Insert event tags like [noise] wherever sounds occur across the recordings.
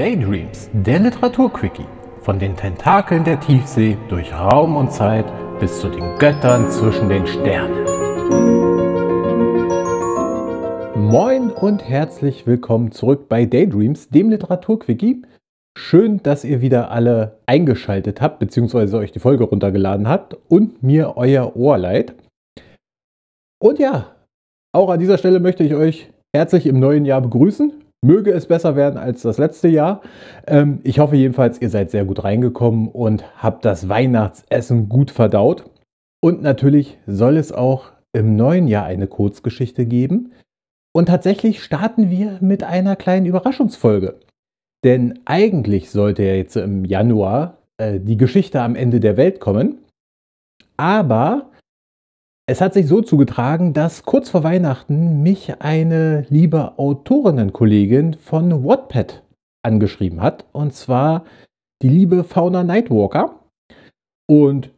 Daydreams, der Literaturquickie. Von den Tentakeln der Tiefsee durch Raum und Zeit bis zu den Göttern zwischen den Sternen. Moin und herzlich willkommen zurück bei Daydreams, dem Literaturquickie. Schön, dass ihr wieder alle eingeschaltet habt, beziehungsweise euch die Folge runtergeladen habt und mir euer Ohr leiht. Und ja, auch an dieser Stelle möchte ich euch herzlich im neuen Jahr begrüßen. Möge es besser werden als das letzte Jahr. Ähm, ich hoffe jedenfalls, ihr seid sehr gut reingekommen und habt das Weihnachtsessen gut verdaut. Und natürlich soll es auch im neuen Jahr eine Kurzgeschichte geben. Und tatsächlich starten wir mit einer kleinen Überraschungsfolge. Denn eigentlich sollte ja jetzt im Januar äh, die Geschichte am Ende der Welt kommen. Aber es hat sich so zugetragen, dass kurz vor Weihnachten mich eine liebe Autorinnenkollegin von Wattpad angeschrieben hat. Und zwar die liebe Fauna Nightwalker. Und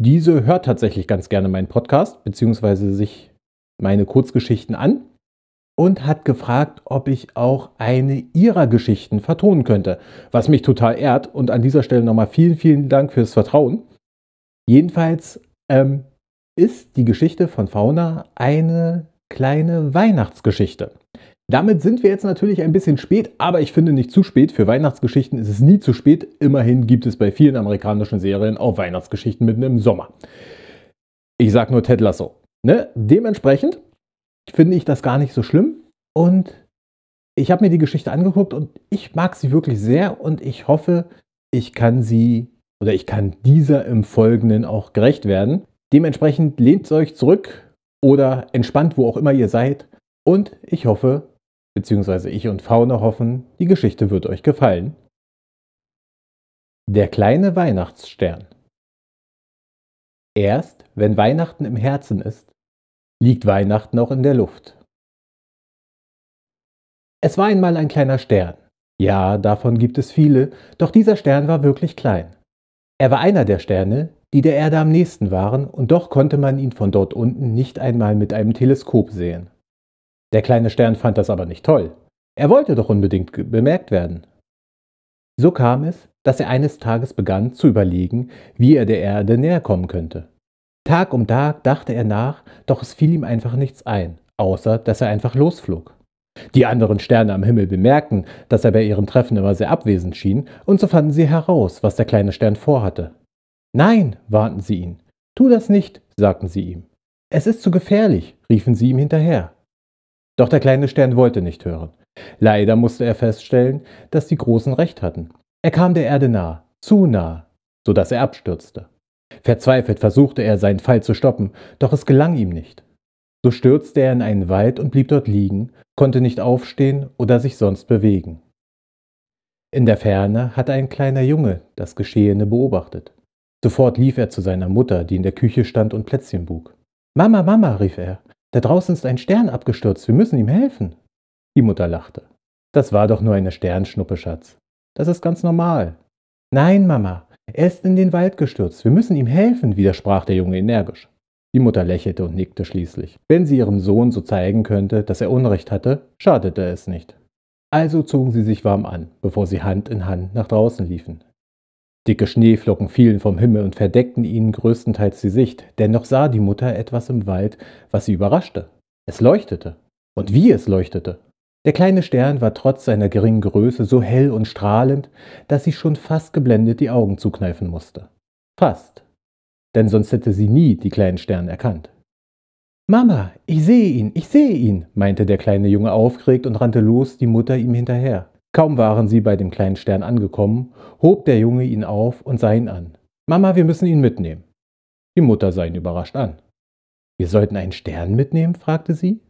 diese hört tatsächlich ganz gerne meinen Podcast, beziehungsweise sich meine Kurzgeschichten an und hat gefragt, ob ich auch eine ihrer Geschichten vertonen könnte, was mich total ehrt. Und an dieser Stelle nochmal vielen, vielen Dank fürs Vertrauen. Jedenfalls ähm, ist die Geschichte von Fauna eine kleine Weihnachtsgeschichte. Damit sind wir jetzt natürlich ein bisschen spät, aber ich finde nicht zu spät. Für Weihnachtsgeschichten ist es nie zu spät. Immerhin gibt es bei vielen amerikanischen Serien auch Weihnachtsgeschichten mitten im Sommer. Ich sage nur Ted Lasso. Ne? Dementsprechend finde ich das gar nicht so schlimm und ich habe mir die Geschichte angeguckt und ich mag sie wirklich sehr und ich hoffe, ich kann sie oder ich kann dieser im Folgenden auch gerecht werden. Dementsprechend lehnt euch zurück oder entspannt, wo auch immer ihr seid. Und ich hoffe, beziehungsweise ich und Fauna hoffen, die Geschichte wird euch gefallen. Der kleine Weihnachtsstern. Erst wenn Weihnachten im Herzen ist, liegt Weihnachten auch in der Luft. Es war einmal ein kleiner Stern. Ja, davon gibt es viele, doch dieser Stern war wirklich klein. Er war einer der Sterne, die der Erde am nächsten waren, und doch konnte man ihn von dort unten nicht einmal mit einem Teleskop sehen. Der kleine Stern fand das aber nicht toll. Er wollte doch unbedingt bemerkt werden. So kam es, dass er eines Tages begann zu überlegen, wie er der Erde näher kommen könnte. Tag um Tag dachte er nach, doch es fiel ihm einfach nichts ein, außer dass er einfach losflog. Die anderen Sterne am Himmel bemerkten, dass er bei ihrem Treffen immer sehr abwesend schien, und so fanden sie heraus, was der kleine Stern vorhatte. Nein, warnten sie ihn. Tu das nicht, sagten sie ihm. Es ist zu gefährlich, riefen sie ihm hinterher. Doch der kleine Stern wollte nicht hören. Leider musste er feststellen, dass die Großen recht hatten. Er kam der Erde nah, zu nah, so dass er abstürzte. Verzweifelt versuchte er, seinen Fall zu stoppen, doch es gelang ihm nicht. So stürzte er in einen Wald und blieb dort liegen, konnte nicht aufstehen oder sich sonst bewegen. In der Ferne hatte ein kleiner Junge das Geschehene beobachtet. Sofort lief er zu seiner Mutter, die in der Küche stand und Plätzchen bug. Mama, Mama, rief er, da draußen ist ein Stern abgestürzt, wir müssen ihm helfen. Die Mutter lachte. Das war doch nur eine Sternschnuppe, Schatz. Das ist ganz normal. Nein, Mama, er ist in den Wald gestürzt, wir müssen ihm helfen, widersprach der Junge energisch. Die Mutter lächelte und nickte schließlich. Wenn sie ihrem Sohn so zeigen könnte, dass er Unrecht hatte, schadete es nicht. Also zogen sie sich warm an, bevor sie Hand in Hand nach draußen liefen. Dicke Schneeflocken fielen vom Himmel und verdeckten ihnen größtenteils die Sicht, dennoch sah die Mutter etwas im Wald, was sie überraschte. Es leuchtete. Und wie es leuchtete. Der kleine Stern war trotz seiner geringen Größe so hell und strahlend, dass sie schon fast geblendet die Augen zukneifen musste. Fast. Denn sonst hätte sie nie die kleinen Sterne erkannt. Mama, ich sehe ihn, ich sehe ihn, meinte der kleine Junge aufgeregt und rannte los, die Mutter ihm hinterher. Kaum waren sie bei dem kleinen Stern angekommen, hob der Junge ihn auf und sah ihn an. Mama, wir müssen ihn mitnehmen. Die Mutter sah ihn überrascht an. Wir sollten einen Stern mitnehmen? fragte sie.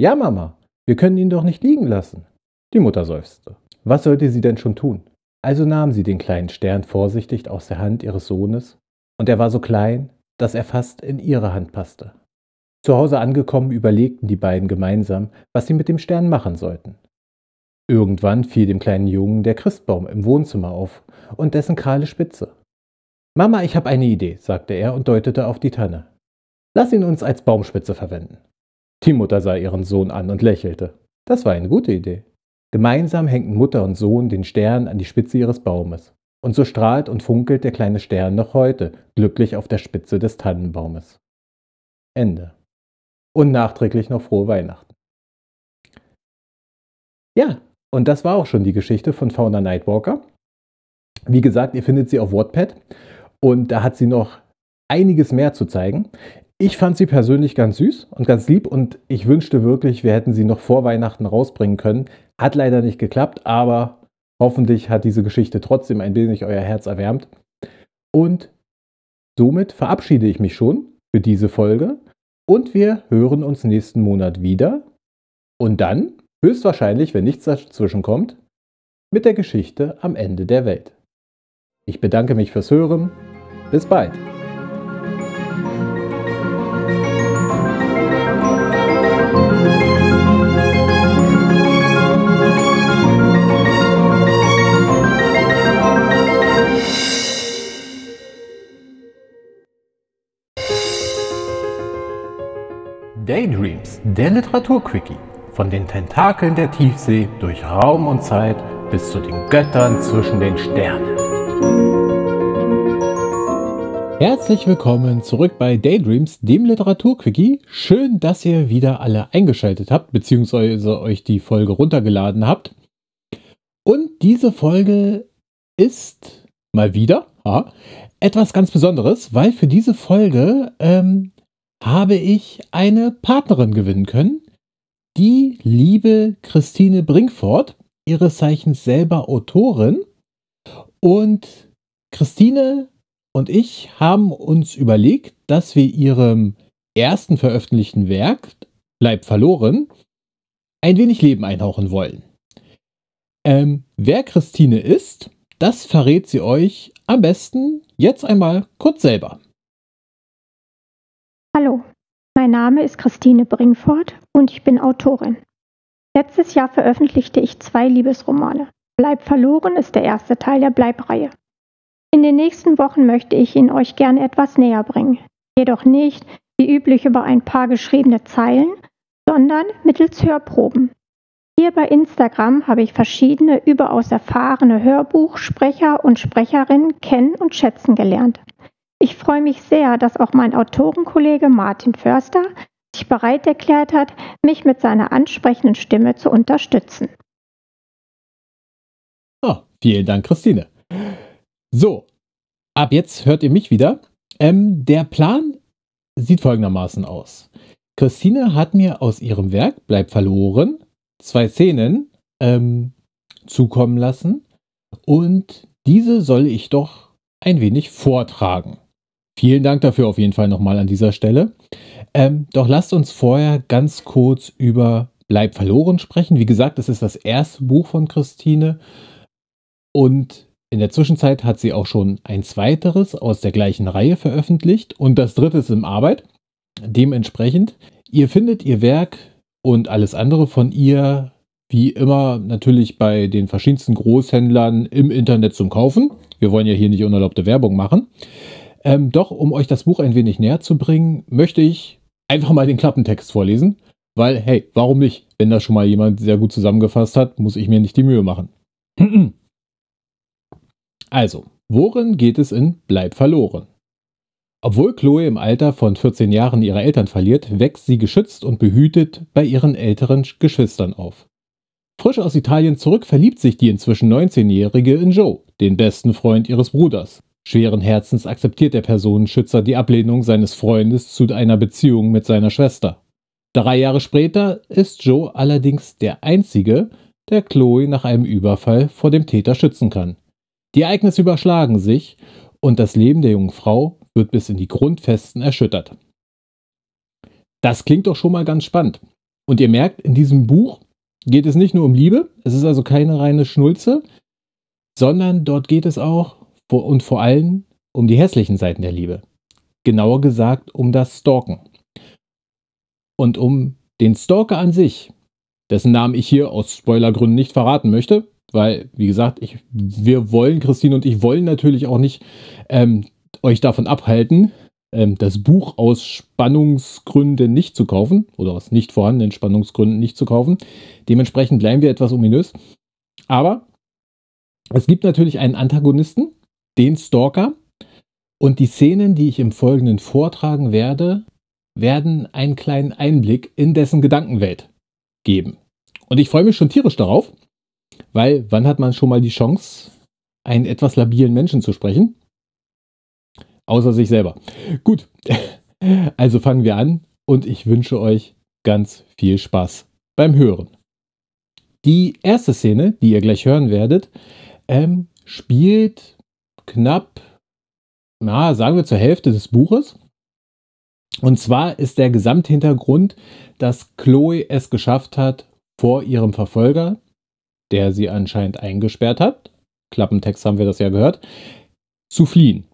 Ja, Mama, wir können ihn doch nicht liegen lassen. Die Mutter seufzte. Was sollte sie denn schon tun? Also nahm sie den kleinen Stern vorsichtig aus der Hand ihres Sohnes, und er war so klein, dass er fast in ihre Hand passte. Zu Hause angekommen, überlegten die beiden gemeinsam, was sie mit dem Stern machen sollten. Irgendwann fiel dem kleinen Jungen der Christbaum im Wohnzimmer auf und dessen kahle Spitze. Mama, ich habe eine Idee, sagte er und deutete auf die Tanne. Lass ihn uns als Baumspitze verwenden. Die Mutter sah ihren Sohn an und lächelte. Das war eine gute Idee. Gemeinsam hängen Mutter und Sohn den Stern an die Spitze ihres Baumes. Und so strahlt und funkelt der kleine Stern noch heute glücklich auf der Spitze des Tannenbaumes. Ende. Und nachträglich noch frohe Weihnachten. Ja, und das war auch schon die Geschichte von Fauna Nightwalker. Wie gesagt, ihr findet sie auf Wattpad und da hat sie noch einiges mehr zu zeigen. Ich fand sie persönlich ganz süß und ganz lieb und ich wünschte wirklich, wir hätten sie noch vor Weihnachten rausbringen können. Hat leider nicht geklappt, aber hoffentlich hat diese Geschichte trotzdem ein wenig euer Herz erwärmt. Und somit verabschiede ich mich schon für diese Folge und wir hören uns nächsten Monat wieder. Und dann, höchstwahrscheinlich, wenn nichts dazwischen kommt, mit der Geschichte am Ende der Welt. Ich bedanke mich fürs Hören. Bis bald. Daydreams, der Literaturquickie. Von den Tentakeln der Tiefsee durch Raum und Zeit bis zu den Göttern zwischen den Sternen. Herzlich willkommen zurück bei Daydreams, dem Literaturquickie. Schön, dass ihr wieder alle eingeschaltet habt, beziehungsweise euch die Folge runtergeladen habt. Und diese Folge ist mal wieder ja, etwas ganz Besonderes, weil für diese Folge ähm, habe ich eine Partnerin gewinnen können. Die liebe Christine Brinkfort, ihres Zeichens selber Autorin. Und Christine und ich haben uns überlegt, dass wir ihrem ersten veröffentlichten Werk, Bleib verloren, ein wenig Leben einhauchen wollen. Ähm, wer Christine ist, das verrät sie euch am besten jetzt einmal kurz selber. Hallo, mein Name ist Christine Bringfort und ich bin Autorin. Letztes Jahr veröffentlichte ich zwei Liebesromane. Bleib verloren ist der erste Teil der Bleibreihe. In den nächsten Wochen möchte ich ihn euch gerne etwas näher bringen. Jedoch nicht wie üblich über ein paar geschriebene Zeilen, sondern mittels Hörproben. Hier bei Instagram habe ich verschiedene überaus erfahrene Hörbuchsprecher und Sprecherinnen kennen und schätzen gelernt. Ich freue mich sehr, dass auch mein Autorenkollege Martin Förster sich bereit erklärt hat, mich mit seiner ansprechenden Stimme zu unterstützen. Oh, vielen Dank, Christine. So, ab jetzt hört ihr mich wieder. Ähm, der Plan sieht folgendermaßen aus. Christine hat mir aus ihrem Werk Bleib verloren zwei Szenen ähm, zukommen lassen und diese soll ich doch ein wenig vortragen. Vielen Dank dafür auf jeden Fall nochmal an dieser Stelle. Ähm, doch lasst uns vorher ganz kurz über Bleib verloren sprechen. Wie gesagt, das ist das erste Buch von Christine. Und in der Zwischenzeit hat sie auch schon ein zweiteres aus der gleichen Reihe veröffentlicht und das dritte ist in Arbeit. Dementsprechend, ihr findet ihr Werk und alles andere von ihr wie immer natürlich bei den verschiedensten Großhändlern im Internet zum Kaufen. Wir wollen ja hier nicht unerlaubte Werbung machen. Ähm, doch, um euch das Buch ein wenig näher zu bringen, möchte ich einfach mal den Klappentext vorlesen. Weil, hey, warum nicht? Wenn das schon mal jemand sehr gut zusammengefasst hat, muss ich mir nicht die Mühe machen. [clears throat] also, worin geht es in Bleib verloren? Obwohl Chloe im Alter von 14 Jahren ihre Eltern verliert, wächst sie geschützt und behütet bei ihren älteren Geschwistern auf. Frisch aus Italien zurück verliebt sich die inzwischen 19-Jährige in Joe, den besten Freund ihres Bruders. Schweren Herzens akzeptiert der Personenschützer die Ablehnung seines Freundes zu einer Beziehung mit seiner Schwester. Drei Jahre später ist Joe allerdings der Einzige, der Chloe nach einem Überfall vor dem Täter schützen kann. Die Ereignisse überschlagen sich und das Leben der jungen Frau wird bis in die Grundfesten erschüttert. Das klingt doch schon mal ganz spannend. Und ihr merkt, in diesem Buch geht es nicht nur um Liebe, es ist also keine reine Schnulze, sondern dort geht es auch und vor allem um die hässlichen Seiten der Liebe. Genauer gesagt um das Stalken. Und um den Stalker an sich, dessen Namen ich hier aus Spoilergründen nicht verraten möchte, weil, wie gesagt, ich, wir wollen, Christine und ich wollen natürlich auch nicht ähm, euch davon abhalten, ähm, das Buch aus Spannungsgründen nicht zu kaufen oder aus nicht vorhandenen Spannungsgründen nicht zu kaufen. Dementsprechend bleiben wir etwas ominös. Aber es gibt natürlich einen Antagonisten, den Stalker. Und die Szenen, die ich im Folgenden vortragen werde, werden einen kleinen Einblick in dessen Gedankenwelt geben. Und ich freue mich schon tierisch darauf, weil wann hat man schon mal die Chance, einen etwas labilen Menschen zu sprechen? Außer sich selber. Gut, [laughs] also fangen wir an und ich wünsche euch ganz viel Spaß beim Hören. Die erste Szene, die ihr gleich hören werdet, ähm, spielt knapp, na, sagen wir zur Hälfte des Buches. Und zwar ist der Gesamthintergrund, dass Chloe es geschafft hat, vor ihrem Verfolger, der sie anscheinend eingesperrt hat, Klappentext haben wir das ja gehört, zu fliehen.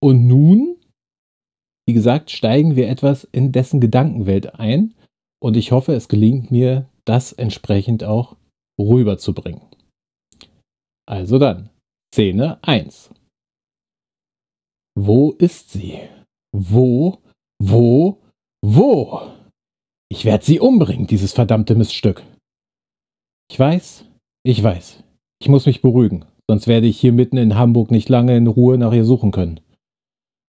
Und nun, wie gesagt, steigen wir etwas in dessen Gedankenwelt ein und ich hoffe, es gelingt mir, das entsprechend auch rüberzubringen. Also dann, Szene 1. Wo ist sie? Wo, wo, wo? Ich werde sie umbringen, dieses verdammte Miststück. Ich weiß, ich weiß. Ich muss mich beruhigen, sonst werde ich hier mitten in Hamburg nicht lange in Ruhe nach ihr suchen können.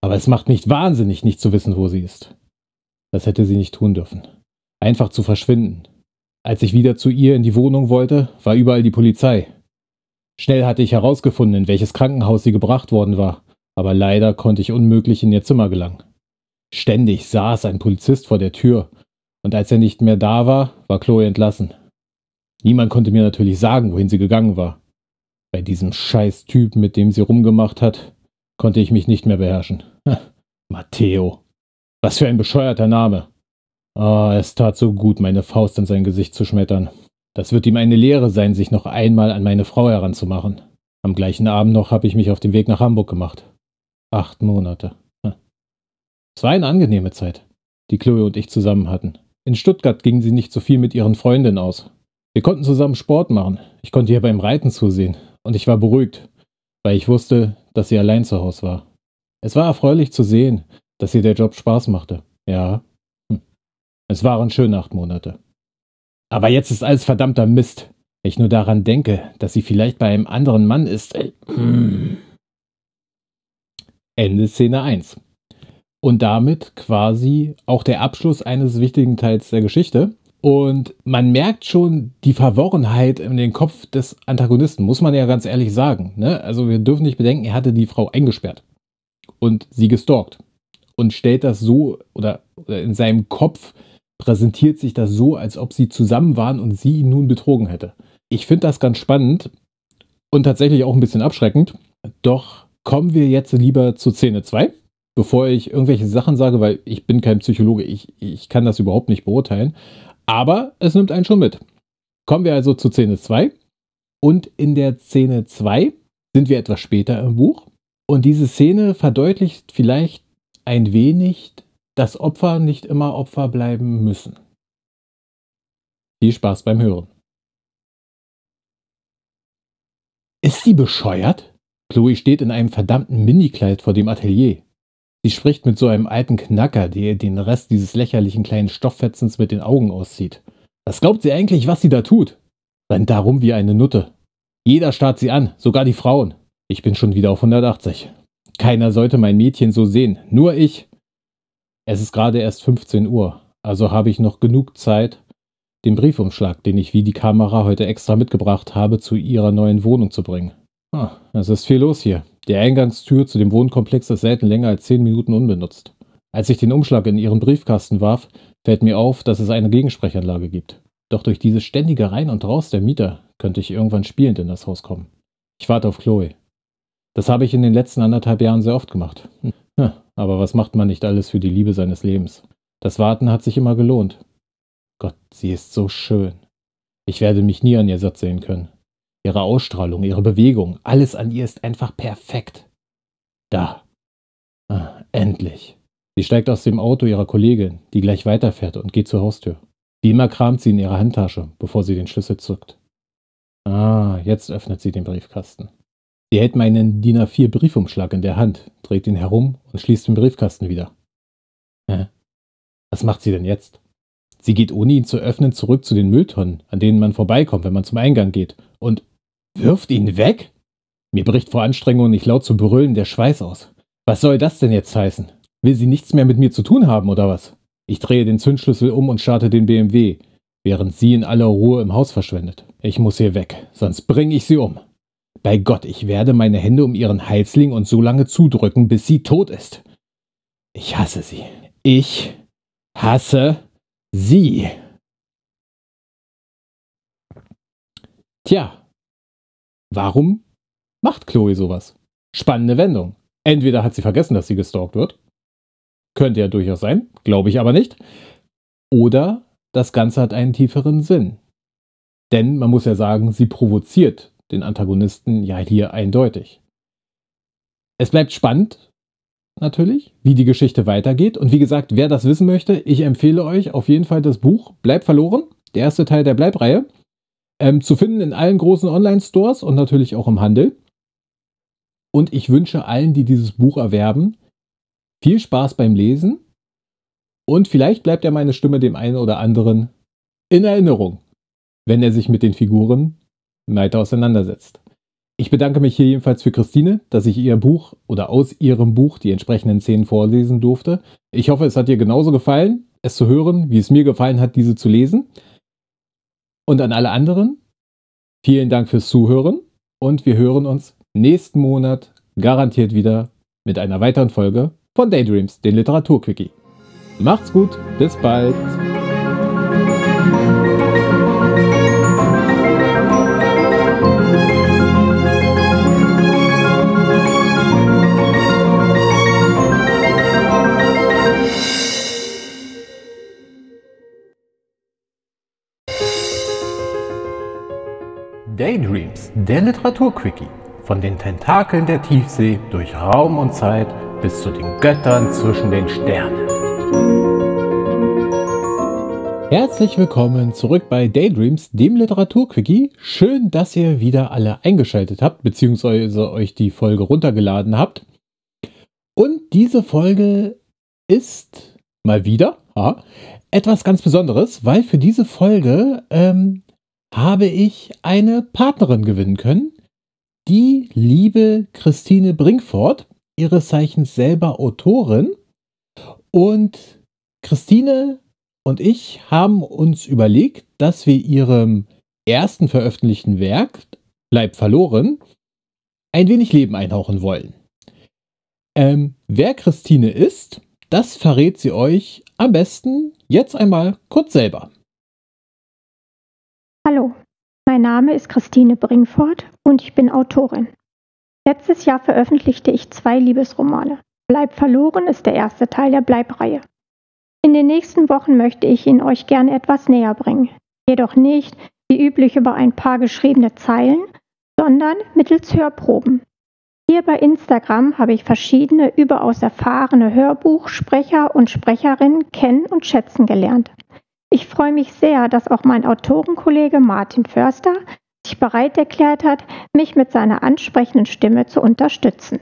Aber es macht mich wahnsinnig, nicht zu wissen, wo sie ist. Das hätte sie nicht tun dürfen. Einfach zu verschwinden. Als ich wieder zu ihr in die Wohnung wollte, war überall die Polizei. Schnell hatte ich herausgefunden, in welches Krankenhaus sie gebracht worden war, aber leider konnte ich unmöglich in ihr Zimmer gelangen. Ständig saß ein Polizist vor der Tür, und als er nicht mehr da war, war Chloe entlassen. Niemand konnte mir natürlich sagen, wohin sie gegangen war. Bei diesem scheiß Typ, mit dem sie rumgemacht hat, konnte ich mich nicht mehr beherrschen. [laughs] Matteo. Was für ein bescheuerter Name. Ah, oh, es tat so gut, meine Faust in sein Gesicht zu schmettern. Das wird ihm eine Lehre sein, sich noch einmal an meine Frau heranzumachen. Am gleichen Abend noch habe ich mich auf den Weg nach Hamburg gemacht. Acht Monate. Es war eine angenehme Zeit, die Chloe und ich zusammen hatten. In Stuttgart ging sie nicht so viel mit ihren Freundinnen aus. Wir konnten zusammen Sport machen. Ich konnte ihr beim Reiten zusehen. Und ich war beruhigt, weil ich wusste, dass sie allein zu Hause war. Es war erfreulich zu sehen, dass ihr der Job Spaß machte. Ja. Hm. Es waren schöne acht Monate. Aber jetzt ist alles verdammter Mist. Wenn ich nur daran denke, dass sie vielleicht bei einem anderen Mann ist. Äh, hm. Ende Szene 1. Und damit quasi auch der Abschluss eines wichtigen Teils der Geschichte. Und man merkt schon die Verworrenheit in den Kopf des Antagonisten, muss man ja ganz ehrlich sagen. Ne? Also wir dürfen nicht bedenken, er hatte die Frau eingesperrt und sie gestalkt und stellt das so oder, oder in seinem Kopf präsentiert sich das so, als ob sie zusammen waren und sie ihn nun betrogen hätte. Ich finde das ganz spannend und tatsächlich auch ein bisschen abschreckend. Doch kommen wir jetzt lieber zu Szene 2, bevor ich irgendwelche Sachen sage, weil ich bin kein Psychologe, ich, ich kann das überhaupt nicht beurteilen. Aber es nimmt einen schon mit. Kommen wir also zu Szene 2. Und in der Szene 2 sind wir etwas später im Buch. Und diese Szene verdeutlicht vielleicht ein wenig, dass Opfer nicht immer Opfer bleiben müssen. Viel Spaß beim Hören. Ist sie bescheuert? Chloe steht in einem verdammten Minikleid vor dem Atelier. Sie spricht mit so einem alten Knacker, der den Rest dieses lächerlichen kleinen Stofffetzens mit den Augen auszieht. Was glaubt sie eigentlich, was sie da tut? Rennt darum wie eine Nutte. Jeder starrt sie an, sogar die Frauen. Ich bin schon wieder auf 180. Keiner sollte mein Mädchen so sehen, nur ich. Es ist gerade erst 15 Uhr, also habe ich noch genug Zeit, den Briefumschlag, den ich wie die Kamera heute extra mitgebracht habe, zu ihrer neuen Wohnung zu bringen. Ah, es ist viel los hier. Die Eingangstür zu dem Wohnkomplex ist selten länger als 10 Minuten unbenutzt. Als ich den Umschlag in ihren Briefkasten warf, fällt mir auf, dass es eine Gegensprechanlage gibt. Doch durch dieses ständige Rein und Raus der Mieter könnte ich irgendwann spielend in das Haus kommen. Ich warte auf Chloe. Das habe ich in den letzten anderthalb Jahren sehr oft gemacht. Aber was macht man nicht alles für die Liebe seines Lebens? Das Warten hat sich immer gelohnt. Gott, sie ist so schön. Ich werde mich nie an ihr satt sehen können. Ihre Ausstrahlung, ihre Bewegung, alles an ihr ist einfach perfekt. Da. Ah, endlich. Sie steigt aus dem Auto ihrer Kollegin, die gleich weiterfährt und geht zur Haustür. Wie immer kramt sie in ihrer Handtasche, bevor sie den Schlüssel zückt. Ah, jetzt öffnet sie den Briefkasten. Sie hält meinen DIN A4 Briefumschlag in der Hand, dreht ihn herum und schließt den Briefkasten wieder. Hä? Was macht sie denn jetzt? Sie geht ohne ihn zu öffnen zurück zu den Mülltonnen, an denen man vorbeikommt, wenn man zum Eingang geht, und wirft ihn weg? Mir bricht vor Anstrengung nicht laut zu brüllen der Schweiß aus. Was soll das denn jetzt heißen? Will sie nichts mehr mit mir zu tun haben, oder was? Ich drehe den Zündschlüssel um und starte den BMW, während sie in aller Ruhe im Haus verschwindet. Ich muss hier weg, sonst bringe ich sie um. Bei Gott, ich werde meine Hände um ihren legen und so lange zudrücken, bis sie tot ist. Ich hasse sie. Ich hasse sie. Tja, warum macht Chloe sowas? Spannende Wendung. Entweder hat sie vergessen, dass sie gestalkt wird. Könnte ja durchaus sein, glaube ich aber nicht. Oder das Ganze hat einen tieferen Sinn. Denn man muss ja sagen, sie provoziert den Antagonisten ja hier eindeutig. Es bleibt spannend, natürlich, wie die Geschichte weitergeht. Und wie gesagt, wer das wissen möchte, ich empfehle euch auf jeden Fall das Buch Bleib verloren, der erste Teil der Bleibreihe, ähm, zu finden in allen großen Online-Stores und natürlich auch im Handel. Und ich wünsche allen, die dieses Buch erwerben, viel Spaß beim Lesen. Und vielleicht bleibt ja meine Stimme dem einen oder anderen in Erinnerung, wenn er sich mit den Figuren weiter auseinandersetzt. Ich bedanke mich hier jedenfalls für Christine, dass ich ihr Buch oder aus ihrem Buch die entsprechenden Szenen vorlesen durfte. Ich hoffe, es hat dir genauso gefallen, es zu hören, wie es mir gefallen hat, diese zu lesen. Und an alle anderen, vielen Dank fürs Zuhören und wir hören uns nächsten Monat garantiert wieder mit einer weiteren Folge von Daydreams, den Literaturquickie. Macht's gut, bis bald. Daydreams, der Literaturquickie. Von den Tentakeln der Tiefsee durch Raum und Zeit bis zu den Göttern zwischen den Sternen. Herzlich willkommen zurück bei Daydreams, dem Literaturquickie. Schön, dass ihr wieder alle eingeschaltet habt, beziehungsweise euch die Folge runtergeladen habt. Und diese Folge ist mal wieder aha, etwas ganz Besonderes, weil für diese Folge ähm, habe ich eine Partnerin gewinnen können, die liebe Christine Brinkfort, ihres Zeichens selber Autorin. Und Christine und ich haben uns überlegt, dass wir ihrem ersten veröffentlichten Werk, Bleib verloren, ein wenig Leben einhauchen wollen. Ähm, wer Christine ist, das verrät sie euch am besten jetzt einmal kurz selber. Mein Name ist Christine Bringfort und ich bin Autorin. Letztes Jahr veröffentlichte ich zwei Liebesromane. Bleib verloren ist der erste Teil der Bleibreihe. In den nächsten Wochen möchte ich ihn euch gerne etwas näher bringen. Jedoch nicht wie üblich über ein paar geschriebene Zeilen, sondern mittels Hörproben. Hier bei Instagram habe ich verschiedene überaus erfahrene Hörbuchsprecher und Sprecherinnen kennen und schätzen gelernt. Ich freue mich sehr, dass auch mein Autorenkollege Martin Förster sich bereit erklärt hat, mich mit seiner ansprechenden Stimme zu unterstützen.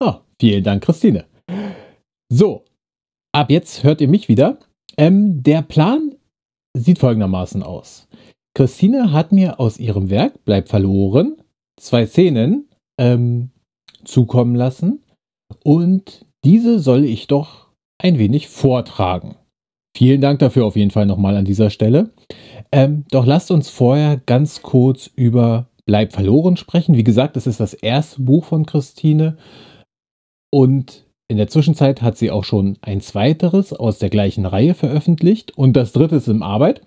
Oh, vielen Dank, Christine. So, ab jetzt hört ihr mich wieder. Ähm, der Plan sieht folgendermaßen aus. Christine hat mir aus ihrem Werk Bleib verloren zwei Szenen ähm, zukommen lassen und diese soll ich doch ein wenig vortragen. Vielen Dank dafür auf jeden Fall nochmal an dieser Stelle. Ähm, doch lasst uns vorher ganz kurz über Bleib verloren sprechen. Wie gesagt, es ist das erste Buch von Christine und in der Zwischenzeit hat sie auch schon ein zweiteres aus der gleichen Reihe veröffentlicht und das dritte ist in Arbeit.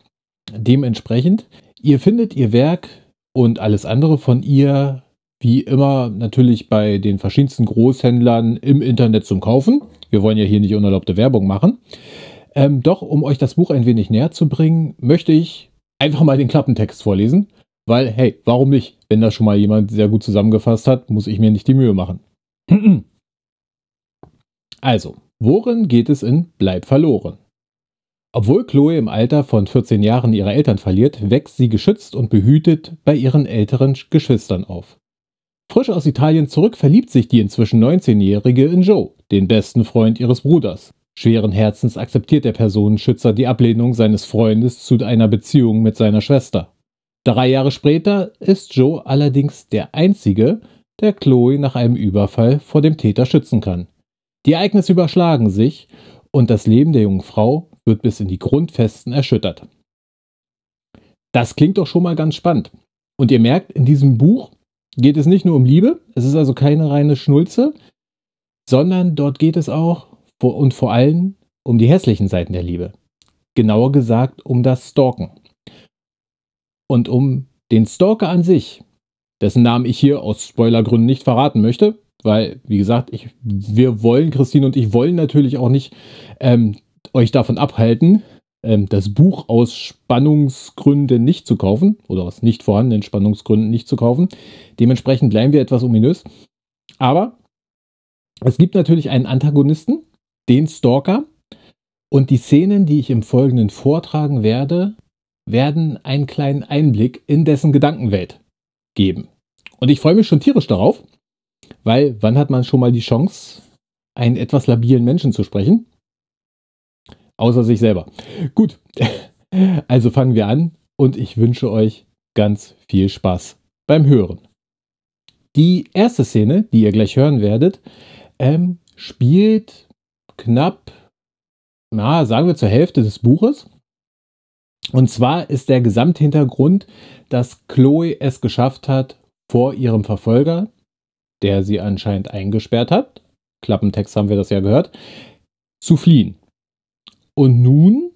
Dementsprechend, ihr findet ihr Werk und alles andere von ihr wie immer natürlich bei den verschiedensten Großhändlern im Internet zum Kaufen. Wir wollen ja hier nicht unerlaubte Werbung machen. Ähm, doch, um euch das Buch ein wenig näher zu bringen, möchte ich einfach mal den Klappentext vorlesen, weil, hey, warum nicht? Wenn das schon mal jemand sehr gut zusammengefasst hat, muss ich mir nicht die Mühe machen. [clears throat] Also, worin geht es in Bleib verloren? Obwohl Chloe im Alter von 14 Jahren ihre Eltern verliert, wächst sie geschützt und behütet bei ihren älteren Geschwistern auf. Frisch aus Italien zurück verliebt sich die inzwischen 19-Jährige in Joe, den besten Freund ihres Bruders. Schweren Herzens akzeptiert der Personenschützer die Ablehnung seines Freundes zu einer Beziehung mit seiner Schwester. Drei Jahre später ist Joe allerdings der Einzige, der Chloe nach einem Überfall vor dem Täter schützen kann. Die Ereignisse überschlagen sich und das Leben der jungen Frau wird bis in die Grundfesten erschüttert. Das klingt doch schon mal ganz spannend. Und ihr merkt, in diesem Buch geht es nicht nur um Liebe, es ist also keine reine Schnulze, sondern dort geht es auch und vor allem um die hässlichen Seiten der Liebe. Genauer gesagt um das Stalken. Und um den Stalker an sich, dessen Namen ich hier aus Spoilergründen nicht verraten möchte, weil, wie gesagt, ich, wir wollen, Christine und ich wollen natürlich auch nicht ähm, euch davon abhalten, ähm, das Buch aus Spannungsgründen nicht zu kaufen oder aus nicht vorhandenen Spannungsgründen nicht zu kaufen. Dementsprechend bleiben wir etwas ominös. Aber es gibt natürlich einen Antagonisten, den Stalker. Und die Szenen, die ich im Folgenden vortragen werde, werden einen kleinen Einblick in dessen Gedankenwelt geben. Und ich freue mich schon tierisch darauf, weil wann hat man schon mal die Chance, einen etwas labilen Menschen zu sprechen? Außer sich selber. Gut, [laughs] also fangen wir an und ich wünsche euch ganz viel Spaß beim Hören. Die erste Szene, die ihr gleich hören werdet, ähm, spielt knapp, na, sagen wir zur Hälfte des Buches. Und zwar ist der Gesamthintergrund, dass Chloe es geschafft hat, vor ihrem Verfolger, der sie anscheinend eingesperrt hat, Klappentext haben wir das ja gehört, zu fliehen. Und nun,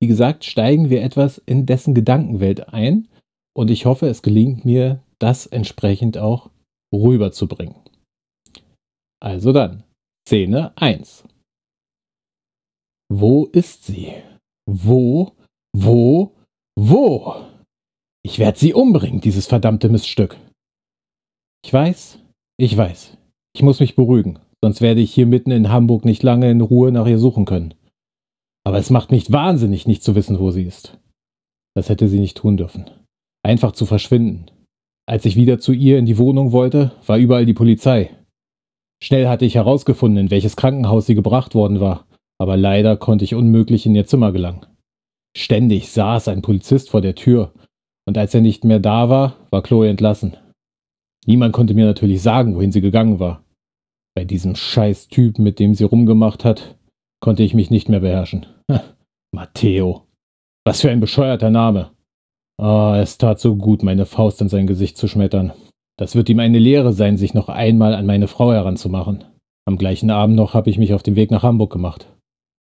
wie gesagt, steigen wir etwas in dessen Gedankenwelt ein und ich hoffe, es gelingt mir, das entsprechend auch rüberzubringen. Also dann, Szene 1. Wo ist sie? Wo, wo, wo? Ich werde sie umbringen, dieses verdammte Miststück. Ich weiß, ich weiß. Ich muss mich beruhigen, sonst werde ich hier mitten in Hamburg nicht lange in Ruhe nach ihr suchen können. Aber es macht mich wahnsinnig, nicht zu wissen, wo sie ist. Das hätte sie nicht tun dürfen. Einfach zu verschwinden. Als ich wieder zu ihr in die Wohnung wollte, war überall die Polizei. Schnell hatte ich herausgefunden, in welches Krankenhaus sie gebracht worden war, aber leider konnte ich unmöglich in ihr Zimmer gelangen. Ständig saß ein Polizist vor der Tür, und als er nicht mehr da war, war Chloe entlassen. Niemand konnte mir natürlich sagen, wohin sie gegangen war. Bei diesem scheiß Typ, mit dem sie rumgemacht hat, konnte ich mich nicht mehr beherrschen. [laughs] Matteo. Was für ein bescheuerter Name. Ah, es tat so gut, meine Faust in sein Gesicht zu schmettern. Das wird ihm eine Lehre sein, sich noch einmal an meine Frau heranzumachen. Am gleichen Abend noch habe ich mich auf den Weg nach Hamburg gemacht.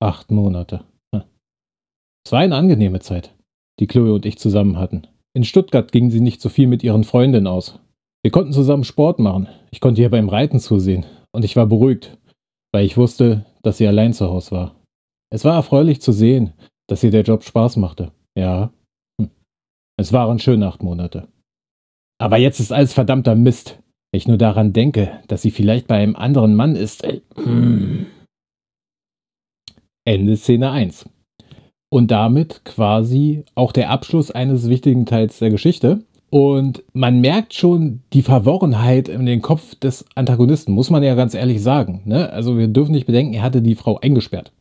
Acht Monate. Es war eine angenehme Zeit, die Chloe und ich zusammen hatten. In Stuttgart ging sie nicht so viel mit ihren Freundinnen aus. Wir konnten zusammen Sport machen. Ich konnte ihr beim Reiten zusehen. Und ich war beruhigt, weil ich wusste, dass sie allein zu Hause war. Es war erfreulich zu sehen, dass ihr der Job Spaß machte. Ja. Hm. Es waren schöne acht Monate. Aber jetzt ist alles verdammter Mist. Wenn ich nur daran denke, dass sie vielleicht bei einem anderen Mann ist. Hm. Ende Szene 1. Und damit quasi auch der Abschluss eines wichtigen Teils der Geschichte. Und man merkt schon die Verworrenheit in den Kopf des Antagonisten, muss man ja ganz ehrlich sagen. Ne? Also wir dürfen nicht bedenken, er hatte die Frau eingesperrt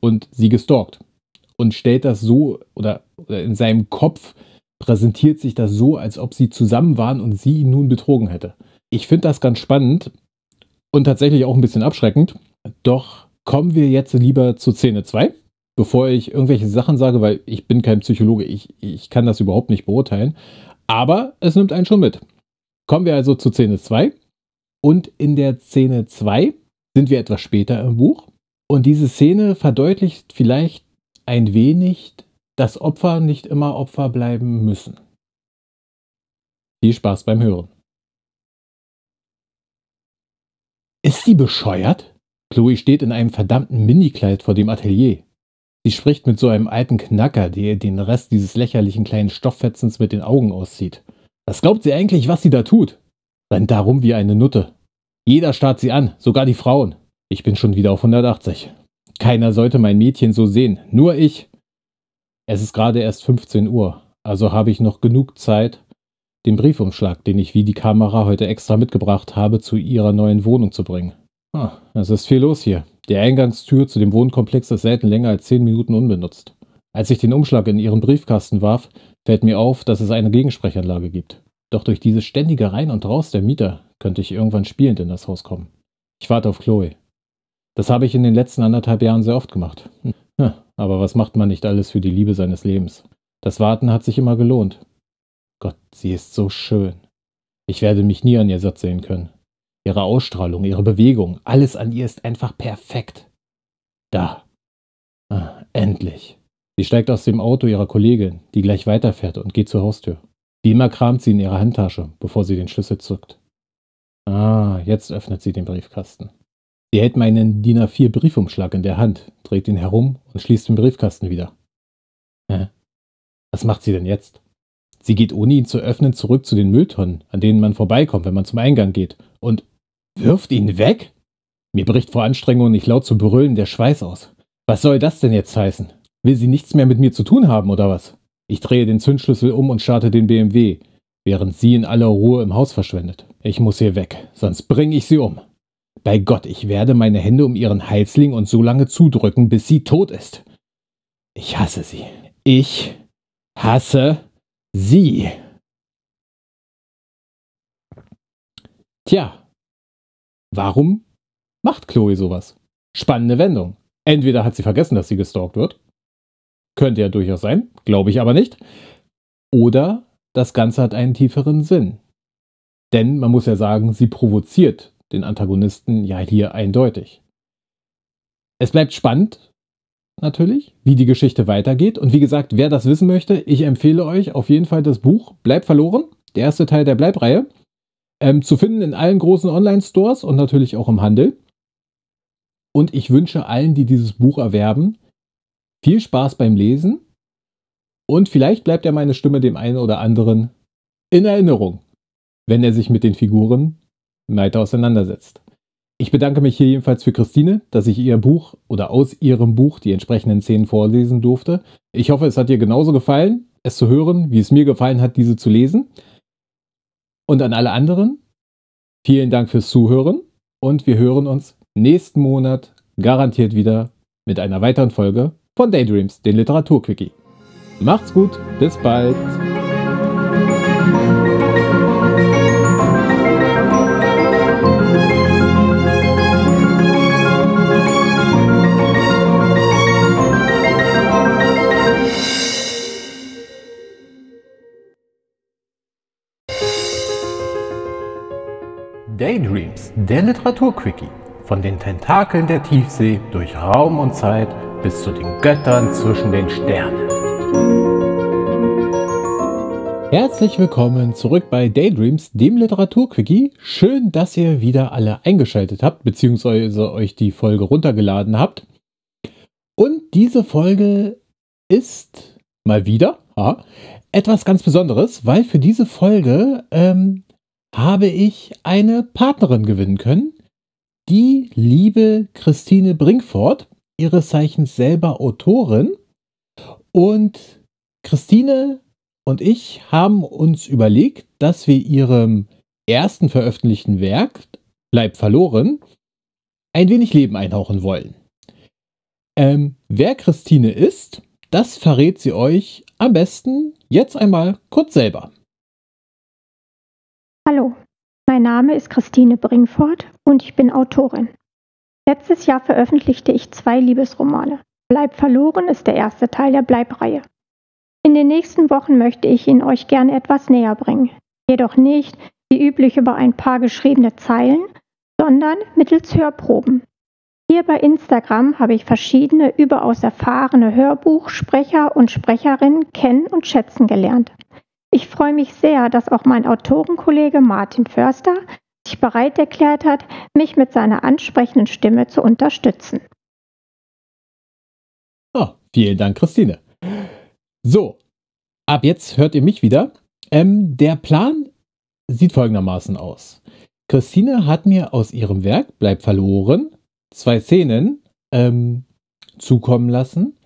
und sie gestalkt und stellt das so oder, oder in seinem Kopf präsentiert sich das so, als ob sie zusammen waren und sie ihn nun betrogen hätte. Ich finde das ganz spannend und tatsächlich auch ein bisschen abschreckend. Doch kommen wir jetzt lieber zu Szene 2, bevor ich irgendwelche Sachen sage, weil ich bin kein Psychologe, ich, ich kann das überhaupt nicht beurteilen. Aber es nimmt einen schon mit. Kommen wir also zu Szene 2. Und in der Szene 2 sind wir etwas später im Buch. Und diese Szene verdeutlicht vielleicht ein wenig, dass Opfer nicht immer Opfer bleiben müssen. Viel Spaß beim Hören. Ist sie bescheuert? Chloe steht in einem verdammten Minikleid vor dem Atelier. Sie spricht mit so einem alten Knacker, der den Rest dieses lächerlichen kleinen Stofffetzens mit den Augen auszieht. Was glaubt sie eigentlich, was sie da tut? Rennt darum wie eine Nutte. Jeder starrt sie an, sogar die Frauen. Ich bin schon wieder auf 180. Keiner sollte mein Mädchen so sehen, nur ich. Es ist gerade erst 15 Uhr, also habe ich noch genug Zeit, den Briefumschlag, den ich wie die Kamera heute extra mitgebracht habe, zu ihrer neuen Wohnung zu bringen. Ah, es ist viel los hier. Die Eingangstür zu dem Wohnkomplex ist selten länger als 10 Minuten unbenutzt. Als ich den Umschlag in ihren Briefkasten warf, fällt mir auf, dass es eine Gegensprechanlage gibt. Doch durch dieses ständige Rein und Raus der Mieter könnte ich irgendwann spielend in das Haus kommen. Ich warte auf Chloe. Das habe ich in den letzten anderthalb Jahren sehr oft gemacht. Aber was macht man nicht alles für die Liebe seines Lebens? Das Warten hat sich immer gelohnt. Gott, sie ist so schön. Ich werde mich nie an ihr satt sehen können. Ihre Ausstrahlung, ihre Bewegung, alles an ihr ist einfach perfekt. Da. Ah, endlich. Sie steigt aus dem Auto ihrer Kollegin, die gleich weiterfährt und geht zur Haustür. Wie immer kramt sie in ihrer Handtasche, bevor sie den Schlüssel zückt. Ah, jetzt öffnet sie den Briefkasten. Sie hält meinen DIN A4 Briefumschlag in der Hand, dreht ihn herum und schließt den Briefkasten wieder. Hä? Was macht sie denn jetzt? Sie geht ohne ihn zu öffnen zurück zu den Mülltonnen, an denen man vorbeikommt, wenn man zum Eingang geht, und wirft ihn weg? Mir bricht vor Anstrengung nicht laut zu brüllen der Schweiß aus. Was soll das denn jetzt heißen? Will sie nichts mehr mit mir zu tun haben, oder was? Ich drehe den Zündschlüssel um und starte den BMW, während sie in aller Ruhe im Haus verschwindet. Ich muss hier weg, sonst bringe ich sie um. Bei Gott, ich werde meine Hände um ihren Hals legen und so lange zudrücken, bis sie tot ist. Ich hasse sie. Ich hasse Sie. Tja, warum macht Chloe sowas? Spannende Wendung. Entweder hat sie vergessen, dass sie gestalkt wird. Könnte ja durchaus sein, glaube ich aber nicht. Oder das Ganze hat einen tieferen Sinn. Denn man muss ja sagen, sie provoziert den Antagonisten ja hier eindeutig. Es bleibt spannend, natürlich, wie die Geschichte weitergeht. Und wie gesagt, wer das wissen möchte, ich empfehle euch auf jeden Fall das Buch Bleib verloren, der erste Teil der Bleibreihe, ähm, zu finden in allen großen Online-Stores und natürlich auch im Handel. Und ich wünsche allen, die dieses Buch erwerben, viel Spaß beim Lesen. Und vielleicht bleibt ja meine Stimme dem einen oder anderen in Erinnerung, wenn er sich mit den Figuren weiter auseinandersetzt. Ich bedanke mich hier jedenfalls für Christine, dass ich ihr Buch oder aus ihrem Buch die entsprechenden Szenen vorlesen durfte. Ich hoffe, es hat dir genauso gefallen, es zu hören, wie es mir gefallen hat, diese zu lesen. Und an alle anderen, vielen Dank fürs Zuhören und wir hören uns nächsten Monat garantiert wieder mit einer weiteren Folge von Daydreams, den Literaturquickie. Macht's gut, bis bald. Daydreams, der Literaturquickie. Von den Tentakeln der Tiefsee durch Raum und Zeit bis zu den Göttern zwischen den Sternen. Herzlich willkommen zurück bei Daydreams, dem Literaturquickie. Schön, dass ihr wieder alle eingeschaltet habt, beziehungsweise euch die Folge runtergeladen habt. Und diese Folge ist mal wieder ja, etwas ganz Besonderes, weil für diese Folge ähm, habe ich eine Partnerin gewinnen können, die liebe Christine Brinkfort, ihres Zeichens selber Autorin. Und Christine und ich haben uns überlegt, dass wir ihrem ersten veröffentlichten Werk, Bleib verloren, ein wenig Leben einhauchen wollen. Ähm, wer Christine ist, das verrät sie euch am besten jetzt einmal kurz selber. Hallo, mein Name ist Christine Bringfort und ich bin Autorin. Letztes Jahr veröffentlichte ich zwei Liebesromane. Bleib verloren ist der erste Teil der Bleibreihe. In den nächsten Wochen möchte ich ihn euch gerne etwas näher bringen. Jedoch nicht wie üblich über ein paar geschriebene Zeilen, sondern mittels Hörproben. Hier bei Instagram habe ich verschiedene überaus erfahrene Hörbuchsprecher und Sprecherinnen kennen und schätzen gelernt. Ich freue mich sehr, dass auch mein Autorenkollege Martin Förster sich bereit erklärt hat, mich mit seiner ansprechenden Stimme zu unterstützen. Oh, vielen Dank, Christine. So, ab jetzt hört ihr mich wieder. Ähm, der Plan sieht folgendermaßen aus. Christine hat mir aus ihrem Werk Bleib verloren zwei Szenen ähm, zukommen lassen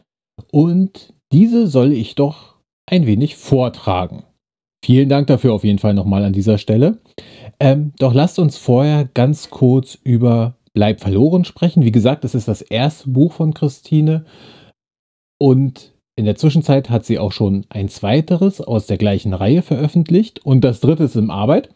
und diese soll ich doch ein wenig vortragen. Vielen Dank dafür auf jeden Fall nochmal an dieser Stelle. Ähm, doch lasst uns vorher ganz kurz über Bleib verloren sprechen. Wie gesagt, es ist das erste Buch von Christine und in der Zwischenzeit hat sie auch schon ein zweiteres aus der gleichen Reihe veröffentlicht und das dritte ist in Arbeit.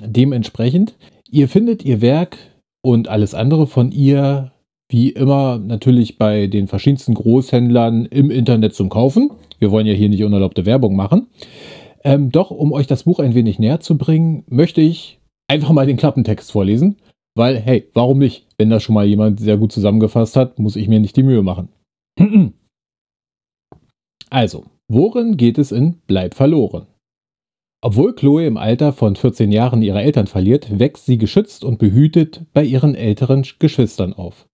Dementsprechend, ihr findet ihr Werk und alles andere von ihr wie immer natürlich bei den verschiedensten Großhändlern im Internet zum Kaufen. Wir wollen ja hier nicht unerlaubte Werbung machen. Ähm, doch, um euch das Buch ein wenig näher zu bringen, möchte ich einfach mal den Klappentext vorlesen. Weil, hey, warum nicht? Wenn das schon mal jemand sehr gut zusammengefasst hat, muss ich mir nicht die Mühe machen. [clears throat] also, worin geht es in Bleib verloren? Obwohl Chloe im Alter von 14 Jahren ihre Eltern verliert, wächst sie geschützt und behütet bei ihren älteren Geschwistern auf.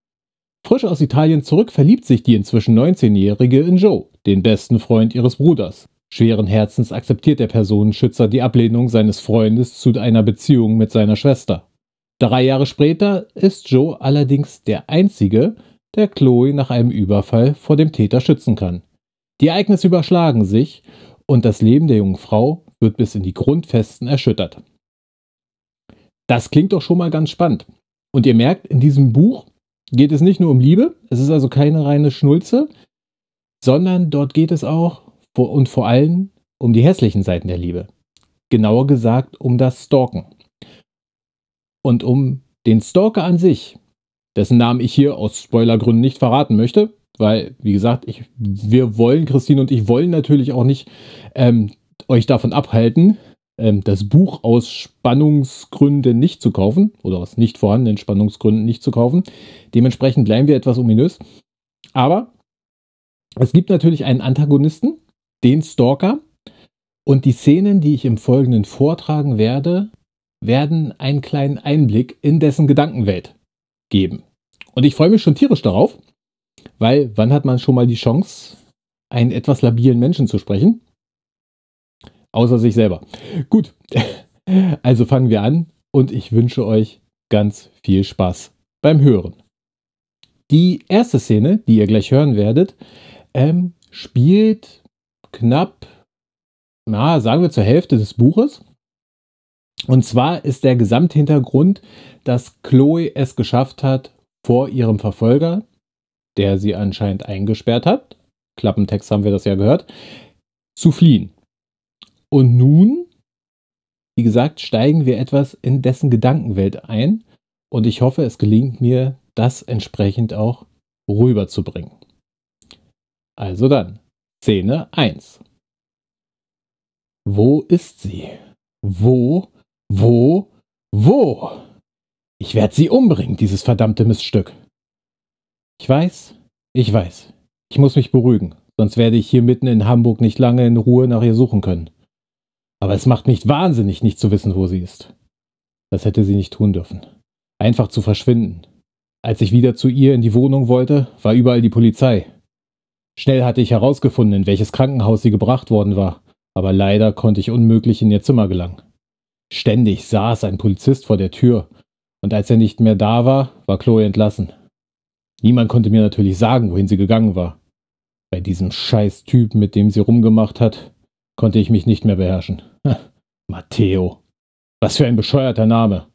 Frisch aus Italien zurück verliebt sich die inzwischen 19-Jährige in Joe, den besten Freund ihres Bruders. Schweren Herzens akzeptiert der Personenschützer die Ablehnung seines Freundes zu einer Beziehung mit seiner Schwester. Drei Jahre später ist Joe allerdings der Einzige, der Chloe nach einem Überfall vor dem Täter schützen kann. Die Ereignisse überschlagen sich und das Leben der jungen Frau wird bis in die Grundfesten erschüttert. Das klingt doch schon mal ganz spannend. Und ihr merkt, in diesem Buch geht es nicht nur um Liebe, es ist also keine reine Schnulze, sondern dort geht es auch und vor allem um die hässlichen Seiten der Liebe. Genauer gesagt um das Stalken und um den Stalker an sich, dessen Namen ich hier aus Spoilergründen nicht verraten möchte, weil, wie gesagt, ich, wir wollen, Christine und ich wollen natürlich auch nicht ähm, euch davon abhalten, ähm, das Buch aus Spannungsgründen nicht zu kaufen oder aus nicht vorhandenen Spannungsgründen nicht zu kaufen. Dementsprechend bleiben wir etwas ominös. Aber es gibt natürlich einen Antagonisten, den Stalker. Und die Szenen, die ich im Folgenden vortragen werde, werden einen kleinen Einblick in dessen Gedankenwelt geben. Und ich freue mich schon tierisch darauf, weil wann hat man schon mal die Chance, einen etwas labilen Menschen zu sprechen? Außer sich selber. Gut, [laughs] also fangen wir an und ich wünsche euch ganz viel Spaß beim Hören. Die erste Szene, die ihr gleich hören werdet, ähm, spielt knapp, na, sagen wir zur Hälfte des Buches. Und zwar ist der Gesamthintergrund, dass Chloe es geschafft hat, vor ihrem Verfolger, der sie anscheinend eingesperrt hat, Klappentext haben wir das ja gehört, zu fliehen. Und nun, wie gesagt, steigen wir etwas in dessen Gedankenwelt ein und ich hoffe, es gelingt mir, das entsprechend auch rüberzubringen. Also dann, Szene 1. Wo ist sie? Wo wo? Wo? Ich werde sie umbringen, dieses verdammte Miststück. Ich weiß, ich weiß. Ich muss mich beruhigen, sonst werde ich hier mitten in Hamburg nicht lange in Ruhe nach ihr suchen können. Aber es macht mich wahnsinnig, nicht zu wissen, wo sie ist. Das hätte sie nicht tun dürfen. Einfach zu verschwinden. Als ich wieder zu ihr in die Wohnung wollte, war überall die Polizei. Schnell hatte ich herausgefunden, in welches Krankenhaus sie gebracht worden war, aber leider konnte ich unmöglich in ihr Zimmer gelangen. Ständig saß ein Polizist vor der Tür, und als er nicht mehr da war, war Chloe entlassen. Niemand konnte mir natürlich sagen, wohin sie gegangen war. Bei diesem scheiß Typ, mit dem sie rumgemacht hat, konnte ich mich nicht mehr beherrschen. [laughs] Matteo. Was für ein bescheuerter Name.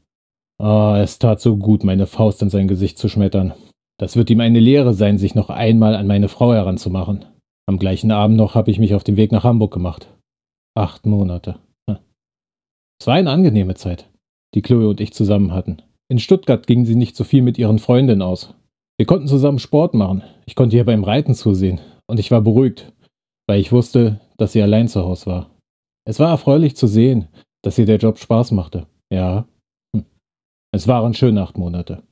Ah, oh, es tat so gut, meine Faust in sein Gesicht zu schmettern. Das wird ihm eine Lehre sein, sich noch einmal an meine Frau heranzumachen. Am gleichen Abend noch habe ich mich auf den Weg nach Hamburg gemacht. Acht Monate. Es war eine angenehme Zeit, die Chloe und ich zusammen hatten. In Stuttgart gingen sie nicht so viel mit ihren Freundinnen aus. Wir konnten zusammen Sport machen. Ich konnte ihr beim Reiten zusehen. Und ich war beruhigt, weil ich wusste, dass sie allein zu Hause war. Es war erfreulich zu sehen, dass ihr der Job Spaß machte. Ja. Hm. Es waren schöne acht Monate.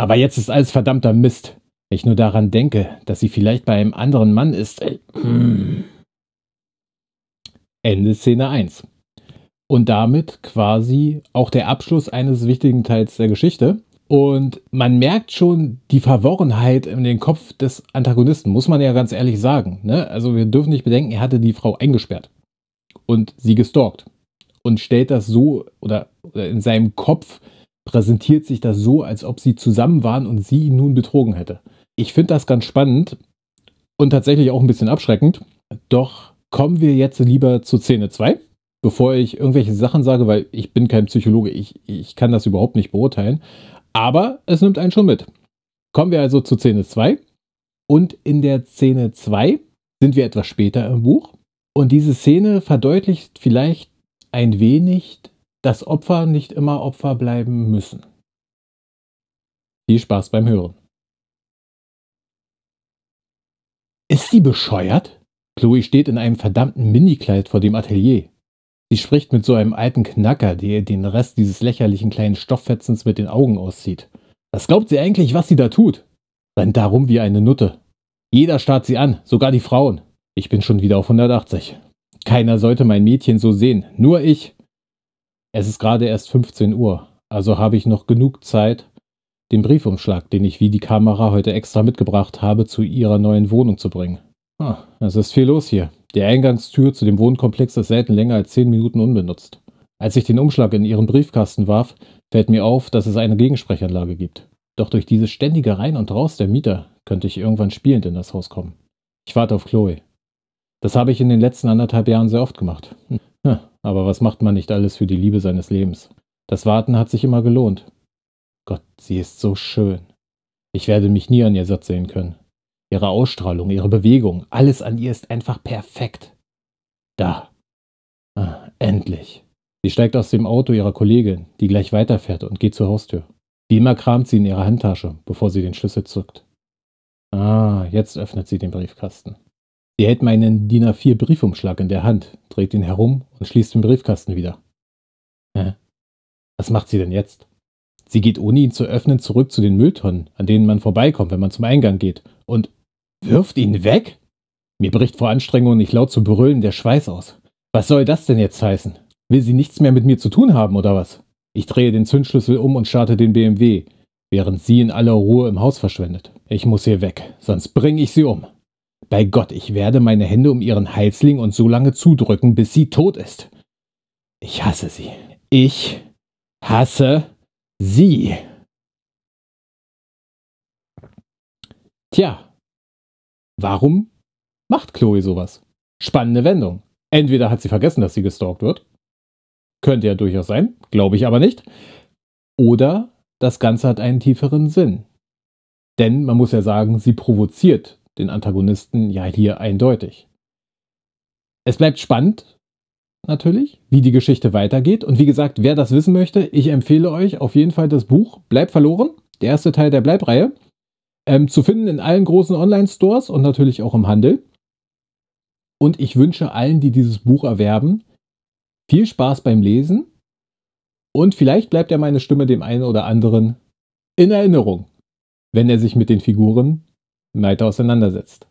Aber jetzt ist alles verdammter Mist. Wenn ich nur daran denke, dass sie vielleicht bei einem anderen Mann ist. Ende Szene 1 und damit quasi auch der Abschluss eines wichtigen Teils der Geschichte. Und man merkt schon die Verworrenheit in den Kopf des Antagonisten, muss man ja ganz ehrlich sagen. Ne? Also wir dürfen nicht bedenken, er hatte die Frau eingesperrt und sie gestalkt und stellt das so oder, oder in seinem Kopf präsentiert sich das so, als ob sie zusammen waren und sie ihn nun betrogen hätte. Ich finde das ganz spannend und tatsächlich auch ein bisschen abschreckend. Doch kommen wir jetzt lieber zu Szene 2, bevor ich irgendwelche Sachen sage, weil ich bin kein Psychologe, ich, ich kann das überhaupt nicht beurteilen. Aber es nimmt einen schon mit. Kommen wir also zu Szene 2. Und in der Szene 2 sind wir etwas später im Buch. Und diese Szene verdeutlicht vielleicht ein wenig, dass Opfer nicht immer Opfer bleiben müssen. Viel Spaß beim Hören. Ist sie bescheuert? Chloe steht in einem verdammten Minikleid vor dem Atelier. Sie spricht mit so einem alten Knacker, der den Rest dieses lächerlichen kleinen Stofffetzens mit den Augen auszieht. Was glaubt sie eigentlich, was sie da tut? Rennt darum wie eine Nutte. Jeder starrt sie an, sogar die Frauen. Ich bin schon wieder auf 180. Keiner sollte mein Mädchen so sehen, nur ich. Es ist gerade erst 15 Uhr, also habe ich noch genug Zeit, den Briefumschlag, den ich wie die Kamera heute extra mitgebracht habe, zu ihrer neuen Wohnung zu bringen. Ah, es ist viel los hier. Die Eingangstür zu dem Wohnkomplex ist selten länger als 10 Minuten unbenutzt. Als ich den Umschlag in ihren Briefkasten warf, fällt mir auf, dass es eine Gegensprechanlage gibt. Doch durch dieses ständige Rein und Raus der Mieter könnte ich irgendwann spielend in das Haus kommen. Ich warte auf Chloe. Das habe ich in den letzten anderthalb Jahren sehr oft gemacht. Aber was macht man nicht alles für die Liebe seines Lebens? Das Warten hat sich immer gelohnt. Gott, sie ist so schön. Ich werde mich nie an ihr satt sehen können. Ihre Ausstrahlung, ihre Bewegung, alles an ihr ist einfach perfekt. Da. Ah, endlich. Sie steigt aus dem Auto ihrer Kollegin, die gleich weiterfährt und geht zur Haustür. Wie immer kramt sie in ihrer Handtasche, bevor sie den Schlüssel zückt. Ah, jetzt öffnet sie den Briefkasten. Sie hält meinen DIN A4 Briefumschlag in der Hand, dreht ihn herum und schließt den Briefkasten wieder. Hä? Was macht sie denn jetzt? Sie geht ohne ihn zu öffnen zurück zu den Mülltonnen, an denen man vorbeikommt, wenn man zum Eingang geht, und wirft ihn weg? Mir bricht vor Anstrengung nicht laut zu brüllen der Schweiß aus. Was soll das denn jetzt heißen? Will sie nichts mehr mit mir zu tun haben, oder was? Ich drehe den Zündschlüssel um und starte den BMW, während sie in aller Ruhe im Haus verschwindet. Ich muss hier weg, sonst bringe ich sie um. Bei Gott, ich werde meine Hände um ihren Hals legen und so lange zudrücken, bis sie tot ist. Ich hasse sie. Ich hasse sie. Tja, warum macht Chloe sowas? Spannende Wendung. Entweder hat sie vergessen, dass sie gestalkt wird. Könnte ja durchaus sein, glaube ich aber nicht. Oder das Ganze hat einen tieferen Sinn. Denn man muss ja sagen, sie provoziert den Antagonisten ja hier eindeutig. Es bleibt spannend, natürlich, wie die Geschichte weitergeht. Und wie gesagt, wer das wissen möchte, ich empfehle euch auf jeden Fall das Buch Bleib verloren, der erste Teil der Bleibreihe, ähm, zu finden in allen großen Online-Stores und natürlich auch im Handel. Und ich wünsche allen, die dieses Buch erwerben, viel Spaß beim Lesen. Und vielleicht bleibt ja meine Stimme dem einen oder anderen in Erinnerung, wenn er sich mit den Figuren weiter auseinandersetzt.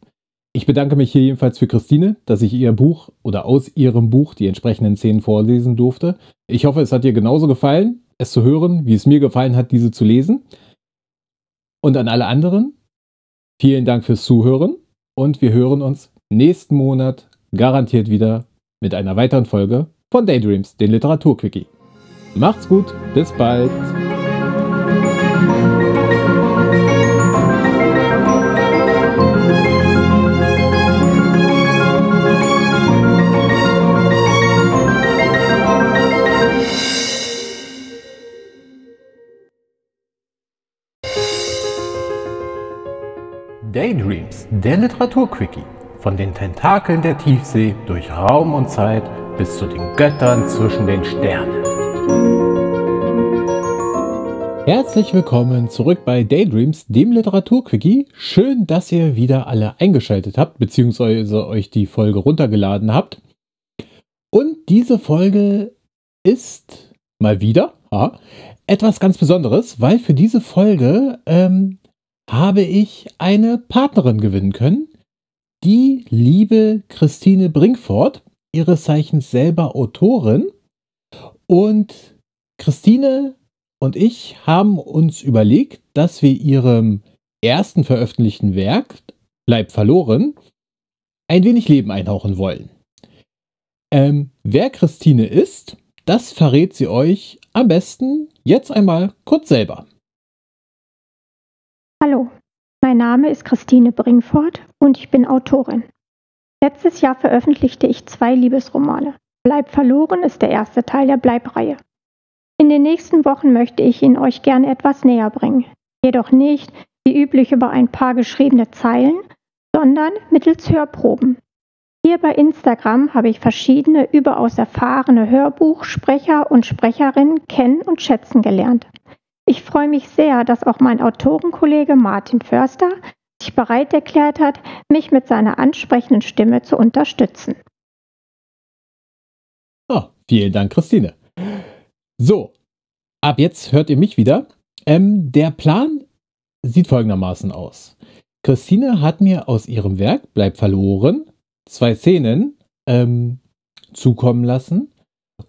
Ich bedanke mich hier jedenfalls für Christine, dass ich ihr Buch oder aus ihrem Buch die entsprechenden Szenen vorlesen durfte. Ich hoffe, es hat dir genauso gefallen, es zu hören, wie es mir gefallen hat, diese zu lesen. Und an alle anderen, vielen Dank fürs Zuhören und wir hören uns nächsten Monat garantiert wieder mit einer weiteren Folge von Daydreams, den Literaturquickie. Macht's gut, bis bald. Der Literaturquickie. Von den Tentakeln der Tiefsee durch Raum und Zeit bis zu den Göttern zwischen den Sternen. Herzlich willkommen zurück bei Daydreams, dem Literaturquickie. Schön, dass ihr wieder alle eingeschaltet habt, beziehungsweise euch die Folge runtergeladen habt. Und diese Folge ist mal wieder ja, etwas ganz Besonderes, weil für diese Folge ähm, habe ich eine Partnerin gewinnen können, die liebe Christine Brinkfort, ihres Zeichens selber Autorin. Und Christine und ich haben uns überlegt, dass wir ihrem ersten veröffentlichten Werk, Bleib verloren, ein wenig Leben einhauchen wollen. Ähm, wer Christine ist, das verrät sie euch am besten jetzt einmal kurz selber. Hallo, mein Name ist Christine Bringfort und ich bin Autorin. Letztes Jahr veröffentlichte ich zwei Liebesromane. Bleib verloren ist der erste Teil der Bleibreihe. In den nächsten Wochen möchte ich ihn euch gerne etwas näher bringen, jedoch nicht wie üblich über ein paar geschriebene Zeilen, sondern mittels Hörproben. Hier bei Instagram habe ich verschiedene überaus erfahrene Hörbuchsprecher und Sprecherinnen kennen und schätzen gelernt. Ich freue mich sehr, dass auch mein Autorenkollege Martin Förster sich bereit erklärt hat, mich mit seiner ansprechenden Stimme zu unterstützen. Oh, vielen Dank, Christine. So, ab jetzt hört ihr mich wieder. Ähm, der Plan sieht folgendermaßen aus. Christine hat mir aus ihrem Werk Bleib verloren zwei Szenen ähm, zukommen lassen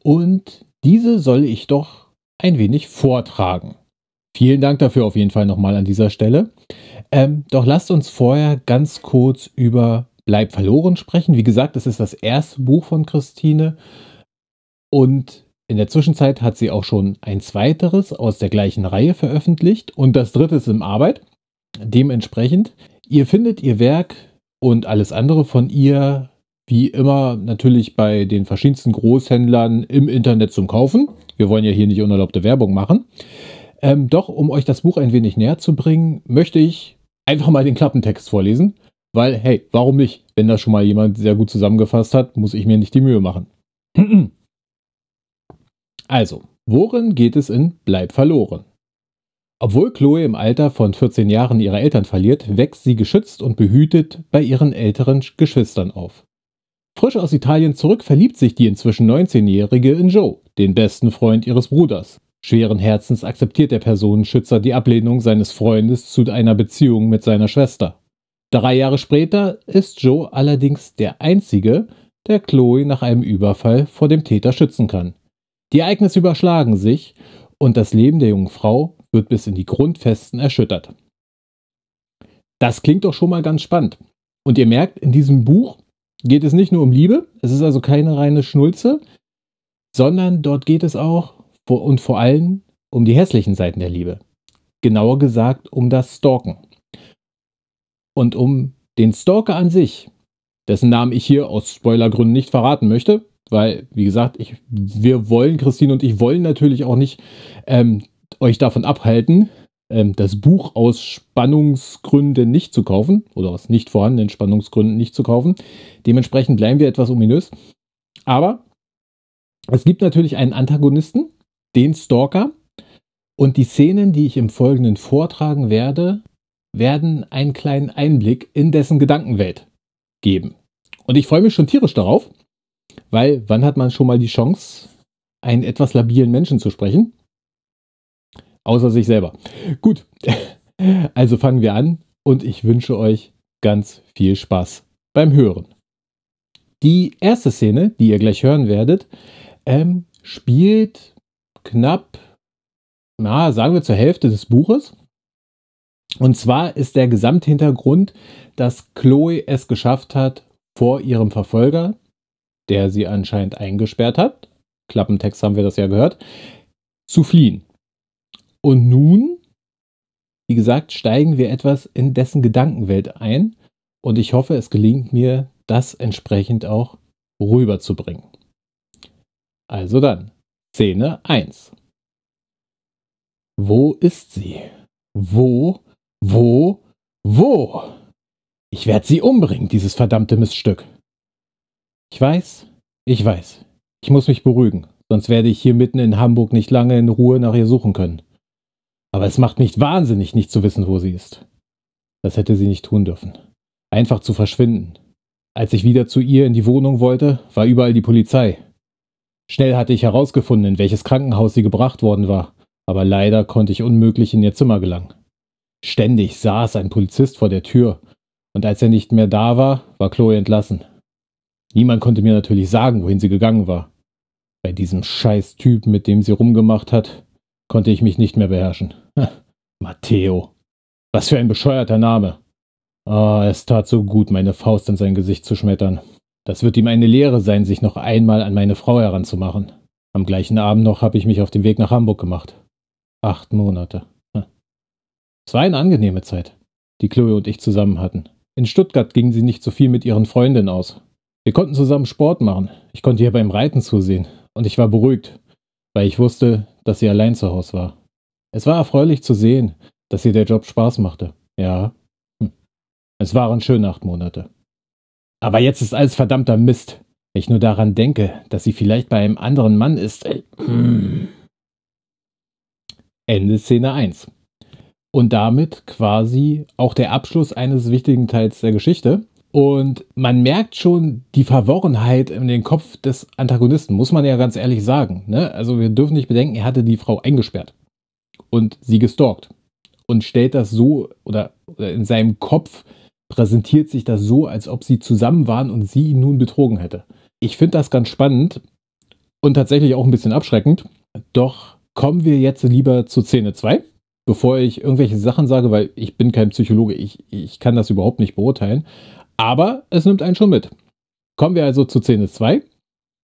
und diese soll ich doch ein wenig vortragen. Vielen Dank dafür auf jeden Fall nochmal an dieser Stelle. Ähm, doch lasst uns vorher ganz kurz über Bleib verloren sprechen. Wie gesagt, es ist das erste Buch von Christine und in der Zwischenzeit hat sie auch schon ein zweiteres aus der gleichen Reihe veröffentlicht und das dritte ist in Arbeit. Dementsprechend, ihr findet ihr Werk und alles andere von ihr, wie immer, natürlich bei den verschiedensten Großhändlern im Internet zum Kaufen. Wir wollen ja hier nicht unerlaubte Werbung machen. Ähm, doch, um euch das Buch ein wenig näher zu bringen, möchte ich einfach mal den Klappentext vorlesen. Weil, hey, warum nicht? Wenn das schon mal jemand sehr gut zusammengefasst hat, muss ich mir nicht die Mühe machen. [clears throat] Also, worin geht es in Bleib verloren? Obwohl Chloe im Alter von 14 Jahren ihre Eltern verliert, wächst sie geschützt und behütet bei ihren älteren Geschwistern auf. Frisch aus Italien zurück verliebt sich die inzwischen 19-Jährige in Joe, den besten Freund ihres Bruders. Schweren Herzens akzeptiert der Personenschützer die Ablehnung seines Freundes zu einer Beziehung mit seiner Schwester. Drei Jahre später ist Joe allerdings der Einzige, der Chloe nach einem Überfall vor dem Täter schützen kann. Die Ereignisse überschlagen sich und das Leben der jungen Frau wird bis in die Grundfesten erschüttert. Das klingt doch schon mal ganz spannend. Und ihr merkt, in diesem Buch geht es nicht nur um Liebe, es ist also keine reine Schnulze, sondern dort geht es auch und vor allem um die hässlichen Seiten der Liebe. Genauer gesagt um das Stalken. Und um den Stalker an sich, dessen Namen ich hier aus Spoilergründen nicht verraten möchte, weil, wie gesagt, ich, wir wollen, Christine und ich wollen natürlich auch nicht ähm, euch davon abhalten, ähm, das Buch aus Spannungsgründen nicht zu kaufen oder aus nicht vorhandenen Spannungsgründen nicht zu kaufen. Dementsprechend bleiben wir etwas ominös. Aber es gibt natürlich einen Antagonisten, den Stalker. Und die Szenen, die ich im Folgenden vortragen werde, werden einen kleinen Einblick in dessen Gedankenwelt geben. Und ich freue mich schon tierisch darauf, weil wann hat man schon mal die Chance, einen etwas labilen Menschen zu sprechen? Außer sich selber. Gut, [laughs] also fangen wir an und ich wünsche euch ganz viel Spaß beim Hören. Die erste Szene, die ihr gleich hören werdet, ähm, spielt knapp, na, sagen wir zur Hälfte des Buches. Und zwar ist der Gesamthintergrund, dass Chloe es geschafft hat, vor ihrem Verfolger, der sie anscheinend eingesperrt hat, Klappentext haben wir das ja gehört, zu fliehen. Und nun, wie gesagt, steigen wir etwas in dessen Gedankenwelt ein und ich hoffe, es gelingt mir, das entsprechend auch rüberzubringen. Also dann, Szene 1. Wo ist sie? Wo, wo, wo? Ich werde sie umbringen, dieses verdammte Miststück. Ich weiß, ich weiß. Ich muss mich beruhigen, sonst werde ich hier mitten in Hamburg nicht lange in Ruhe nach ihr suchen können. Aber es macht mich wahnsinnig, nicht zu wissen, wo sie ist. Das hätte sie nicht tun dürfen. Einfach zu verschwinden. Als ich wieder zu ihr in die Wohnung wollte, war überall die Polizei. Schnell hatte ich herausgefunden, in welches Krankenhaus sie gebracht worden war, aber leider konnte ich unmöglich in ihr Zimmer gelangen. Ständig saß ein Polizist vor der Tür, und als er nicht mehr da war, war Chloe entlassen. Niemand konnte mir natürlich sagen, wohin sie gegangen war. Bei diesem scheiß Typ, mit dem sie rumgemacht hat, konnte ich mich nicht mehr beherrschen. Matteo. Was für ein bescheuerter Name. oh, es tat so gut, meine Faust in sein Gesicht zu schmettern. Das wird ihm eine Lehre sein, sich noch einmal an meine Frau heranzumachen. Am gleichen Abend noch habe ich mich auf den Weg nach Hamburg gemacht. Acht Monate. Es war eine angenehme Zeit. die Chloe und ich zusammen hatten. In Stuttgart ging sie nicht so viel mit ihren Freundinnen aus. Wir konnten zusammen Sport machen. Ich konnte ihr beim Reiten zusehen. Und ich war beruhigt, weil ich wusste, dass sie allein zu Hause war. Es war erfreulich zu sehen, dass ihr der Job Spaß machte. Ja. Hm. Es waren schöne acht Monate. Aber jetzt ist alles verdammter Mist. Wenn ich nur daran denke, dass sie vielleicht bei einem anderen Mann ist. Äh, hm. Ende Szene 1. Und damit quasi auch der Abschluss eines wichtigen Teils der Geschichte. Und man merkt schon die Verworrenheit in den Kopf des Antagonisten, muss man ja ganz ehrlich sagen. Ne? Also wir dürfen nicht bedenken, er hatte die Frau eingesperrt und sie gestalkt und stellt das so oder, oder in seinem Kopf präsentiert sich das so, als ob sie zusammen waren und sie ihn nun betrogen hätte. Ich finde das ganz spannend und tatsächlich auch ein bisschen abschreckend. Doch kommen wir jetzt lieber zu Szene 2, bevor ich irgendwelche Sachen sage, weil ich bin kein Psychologe, ich, ich kann das überhaupt nicht beurteilen. Aber es nimmt einen schon mit. Kommen wir also zu Szene 2.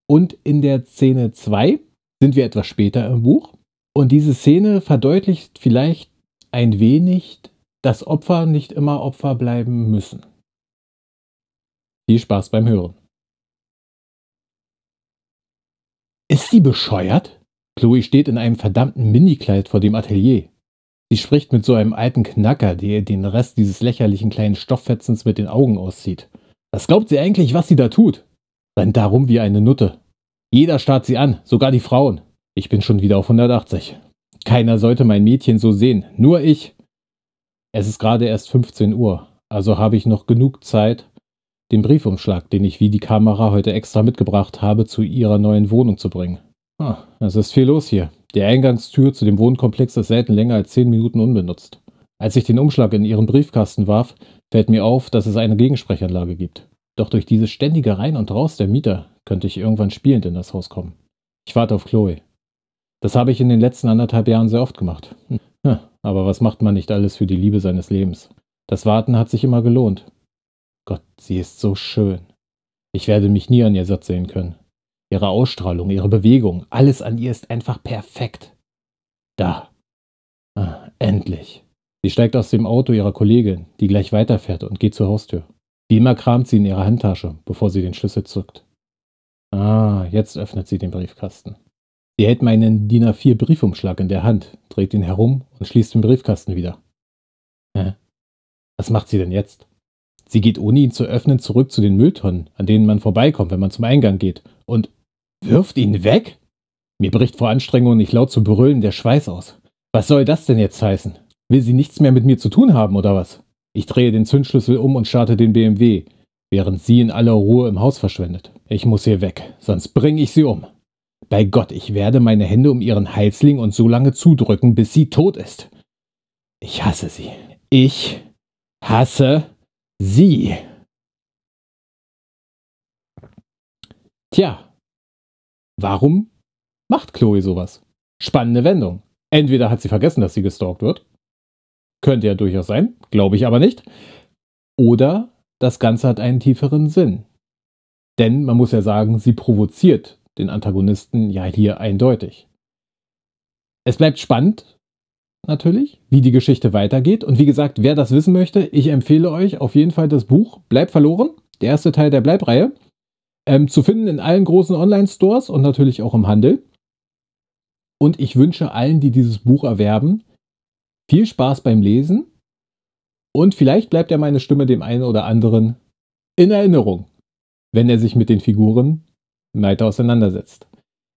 Und in der Szene 2 sind wir etwas später im Buch. Und diese Szene verdeutlicht vielleicht ein wenig, dass Opfer nicht immer Opfer bleiben müssen. Viel Spaß beim Hören. Ist sie bescheuert? Chloe steht in einem verdammten Minikleid vor dem Atelier. Sie spricht mit so einem alten Knacker, der ihr den Rest dieses lächerlichen kleinen Stofffetzens mit den Augen auszieht. Was glaubt sie eigentlich, was sie da tut? Rennt darum wie eine Nutte. Jeder starrt sie an, sogar die Frauen. Ich bin schon wieder auf 180. Keiner sollte mein Mädchen so sehen, nur ich. Es ist gerade erst 15 Uhr, also habe ich noch genug Zeit, den Briefumschlag, den ich wie die Kamera heute extra mitgebracht habe, zu ihrer neuen Wohnung zu bringen. Ah, es ist viel los hier. Die Eingangstür zu dem Wohnkomplex ist selten länger als zehn Minuten unbenutzt. Als ich den Umschlag in ihren Briefkasten warf, fällt mir auf, dass es eine Gegensprechanlage gibt. Doch durch dieses ständige Rein und Raus der Mieter könnte ich irgendwann spielend in das Haus kommen. Ich warte auf Chloe. Das habe ich in den letzten anderthalb Jahren sehr oft gemacht. Aber was macht man nicht alles für die Liebe seines Lebens? Das Warten hat sich immer gelohnt. Gott, sie ist so schön. Ich werde mich nie an ihr satt sehen können. Ihre Ausstrahlung, ihre Bewegung, alles an ihr ist einfach perfekt. Da. Ah, endlich. Sie steigt aus dem Auto ihrer Kollegin, die gleich weiterfährt und geht zur Haustür. Wie immer kramt sie in ihrer Handtasche, bevor sie den Schlüssel zückt. Ah, jetzt öffnet sie den Briefkasten. Sie hält meinen DIN A4 Briefumschlag in der Hand, dreht ihn herum und schließt den Briefkasten wieder. Hä? Was macht sie denn jetzt? Sie geht ohne ihn zu öffnen zurück zu den Mülltonnen, an denen man vorbeikommt, wenn man zum Eingang geht, und Wirft ihn weg? Mir bricht vor Anstrengung nicht laut zu brüllen der Schweiß aus. Was soll das denn jetzt heißen? Will sie nichts mehr mit mir zu tun haben, oder was? Ich drehe den Zündschlüssel um und starte den BMW, während sie in aller Ruhe im Haus verschwindet. Ich muss hier weg, sonst bringe ich sie um. Bei Gott, ich werde meine Hände um ihren Hals legen und so lange zudrücken, bis sie tot ist. Ich hasse sie. Ich hasse sie. Tja, Warum macht Chloe sowas? Spannende Wendung. Entweder hat sie vergessen, dass sie gestalkt wird. Könnte ja durchaus sein, glaube ich aber nicht. Oder das Ganze hat einen tieferen Sinn. Denn man muss ja sagen, sie provoziert den Antagonisten ja hier eindeutig. Es bleibt spannend, natürlich, wie die Geschichte weitergeht. Und wie gesagt, wer das wissen möchte, ich empfehle euch auf jeden Fall das Buch Bleib verloren, der erste Teil der Bleibreihe. Ähm, zu finden in allen großen Online-Stores und natürlich auch im Handel. Und ich wünsche allen, die dieses Buch erwerben, viel Spaß beim Lesen. Und vielleicht bleibt ja meine Stimme dem einen oder anderen in Erinnerung, wenn er sich mit den Figuren weiter auseinandersetzt.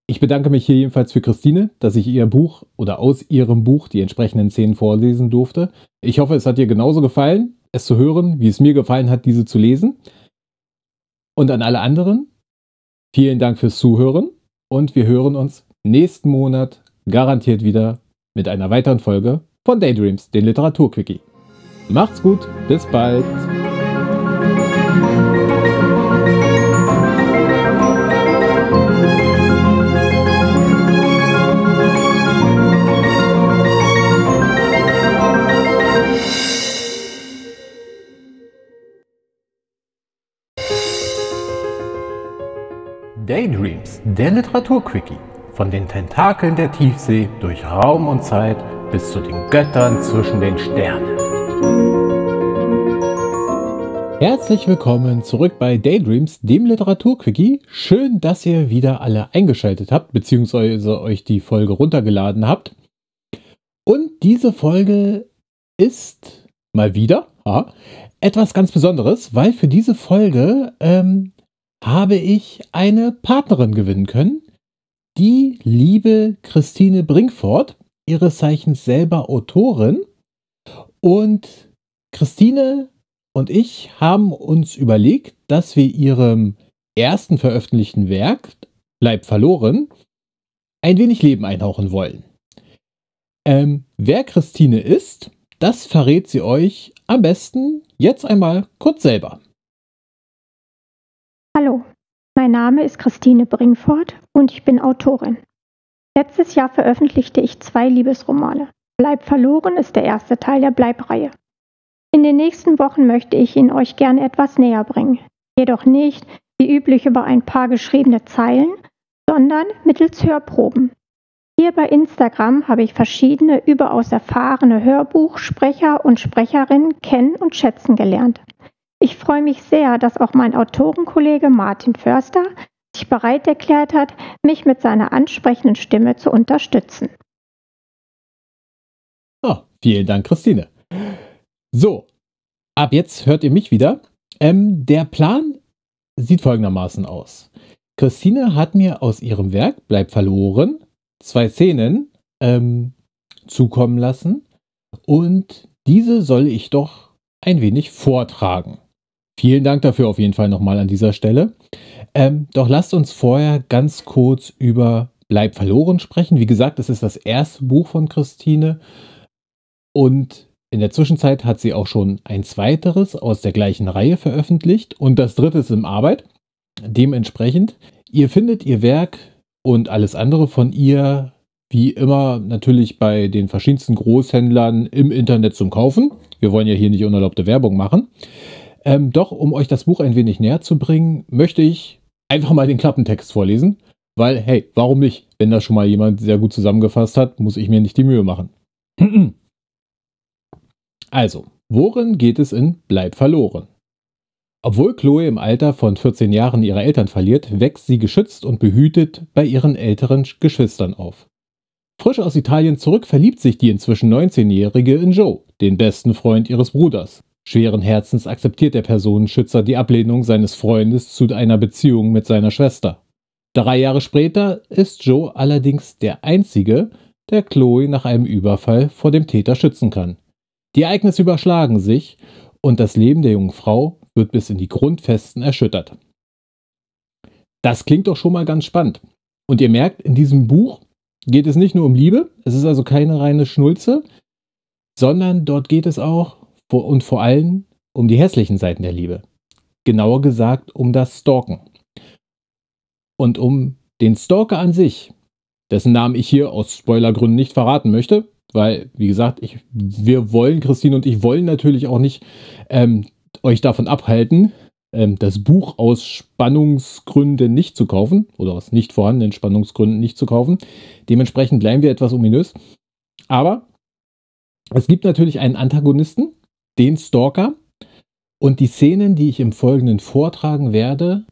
Ich bedanke mich hier jedenfalls für Christine, dass ich ihr Buch oder aus ihrem Buch die entsprechenden Szenen vorlesen durfte. Ich hoffe, es hat dir genauso gefallen, es zu hören, wie es mir gefallen hat, diese zu lesen. Und an alle anderen, vielen Dank fürs Zuhören und wir hören uns nächsten Monat garantiert wieder mit einer weiteren Folge von Daydreams, den Literaturquickie. Macht's gut, bis bald. Daydreams, der Literaturquickie. Von den Tentakeln der Tiefsee durch Raum und Zeit bis zu den Göttern zwischen den Sternen. Herzlich willkommen zurück bei Daydreams, dem Literaturquickie. Schön, dass ihr wieder alle eingeschaltet habt, beziehungsweise euch die Folge runtergeladen habt. Und diese Folge ist mal wieder ja, etwas ganz Besonderes, weil für diese Folge ähm, habe ich eine Partnerin gewinnen können. Die liebe Christine Brinkfort, ihres Zeichens selber Autorin. Und Christine und ich haben uns überlegt, dass wir ihrem ersten veröffentlichten Werk, Bleib verloren, ein wenig Leben einhauchen wollen. Ähm, wer Christine ist, das verrät sie euch am besten jetzt einmal kurz selber. Hallo, mein Name ist Christine Bringfort und ich bin Autorin. Letztes Jahr veröffentlichte ich zwei Liebesromane. Bleib verloren ist der erste Teil der Bleibreihe. In den nächsten Wochen möchte ich ihn euch gerne etwas näher bringen, jedoch nicht wie üblich über ein paar geschriebene Zeilen, sondern mittels Hörproben. Hier bei Instagram habe ich verschiedene überaus erfahrene Hörbuchsprecher und Sprecherinnen kennen und schätzen gelernt. Ich freue mich sehr, dass auch mein Autorenkollege Martin Förster sich bereit erklärt hat, mich mit seiner ansprechenden Stimme zu unterstützen. Oh, vielen Dank, Christine. So, ab jetzt hört ihr mich wieder. Ähm, der Plan sieht folgendermaßen aus. Christine hat mir aus ihrem Werk Bleib verloren zwei Szenen ähm, zukommen lassen und diese soll ich doch ein wenig vortragen. Vielen Dank dafür auf jeden Fall nochmal an dieser Stelle. Ähm, doch lasst uns vorher ganz kurz über Bleib verloren sprechen. Wie gesagt, es ist das erste Buch von Christine und in der Zwischenzeit hat sie auch schon ein zweiteres aus der gleichen Reihe veröffentlicht und das dritte ist in Arbeit. Dementsprechend, ihr findet ihr Werk und alles andere von ihr wie immer natürlich bei den verschiedensten Großhändlern im Internet zum Kaufen. Wir wollen ja hier nicht unerlaubte Werbung machen. Ähm, doch, um euch das Buch ein wenig näher zu bringen, möchte ich einfach mal den Klappentext vorlesen. Weil, hey, warum nicht? Wenn das schon mal jemand sehr gut zusammengefasst hat, muss ich mir nicht die Mühe machen. [clears throat] Also, worin geht es in Bleib verloren? Obwohl Chloe im Alter von 14 Jahren ihre Eltern verliert, wächst sie geschützt und behütet bei ihren älteren Geschwistern auf. Frisch aus Italien zurück verliebt sich die inzwischen 19-Jährige in Joe, den besten Freund ihres Bruders. Schweren Herzens akzeptiert der Personenschützer die Ablehnung seines Freundes zu einer Beziehung mit seiner Schwester. Drei Jahre später ist Joe allerdings der Einzige, der Chloe nach einem Überfall vor dem Täter schützen kann. Die Ereignisse überschlagen sich und das Leben der jungen Frau wird bis in die Grundfesten erschüttert. Das klingt doch schon mal ganz spannend. Und ihr merkt, in diesem Buch geht es nicht nur um Liebe, es ist also keine reine Schnulze, sondern dort geht es auch und vor allem um die hässlichen Seiten der Liebe. Genauer gesagt um das Stalken. Und um den Stalker an sich, dessen Namen ich hier aus Spoilergründen nicht verraten möchte, weil, wie gesagt, ich, wir wollen, Christine und ich wollen natürlich auch nicht ähm, euch davon abhalten, ähm, das Buch aus Spannungsgründen nicht zu kaufen oder aus nicht vorhandenen Spannungsgründen nicht zu kaufen. Dementsprechend bleiben wir etwas ominös. Aber es gibt natürlich einen Antagonisten, den Stalker. Und die Szenen, die ich im Folgenden vortragen werde,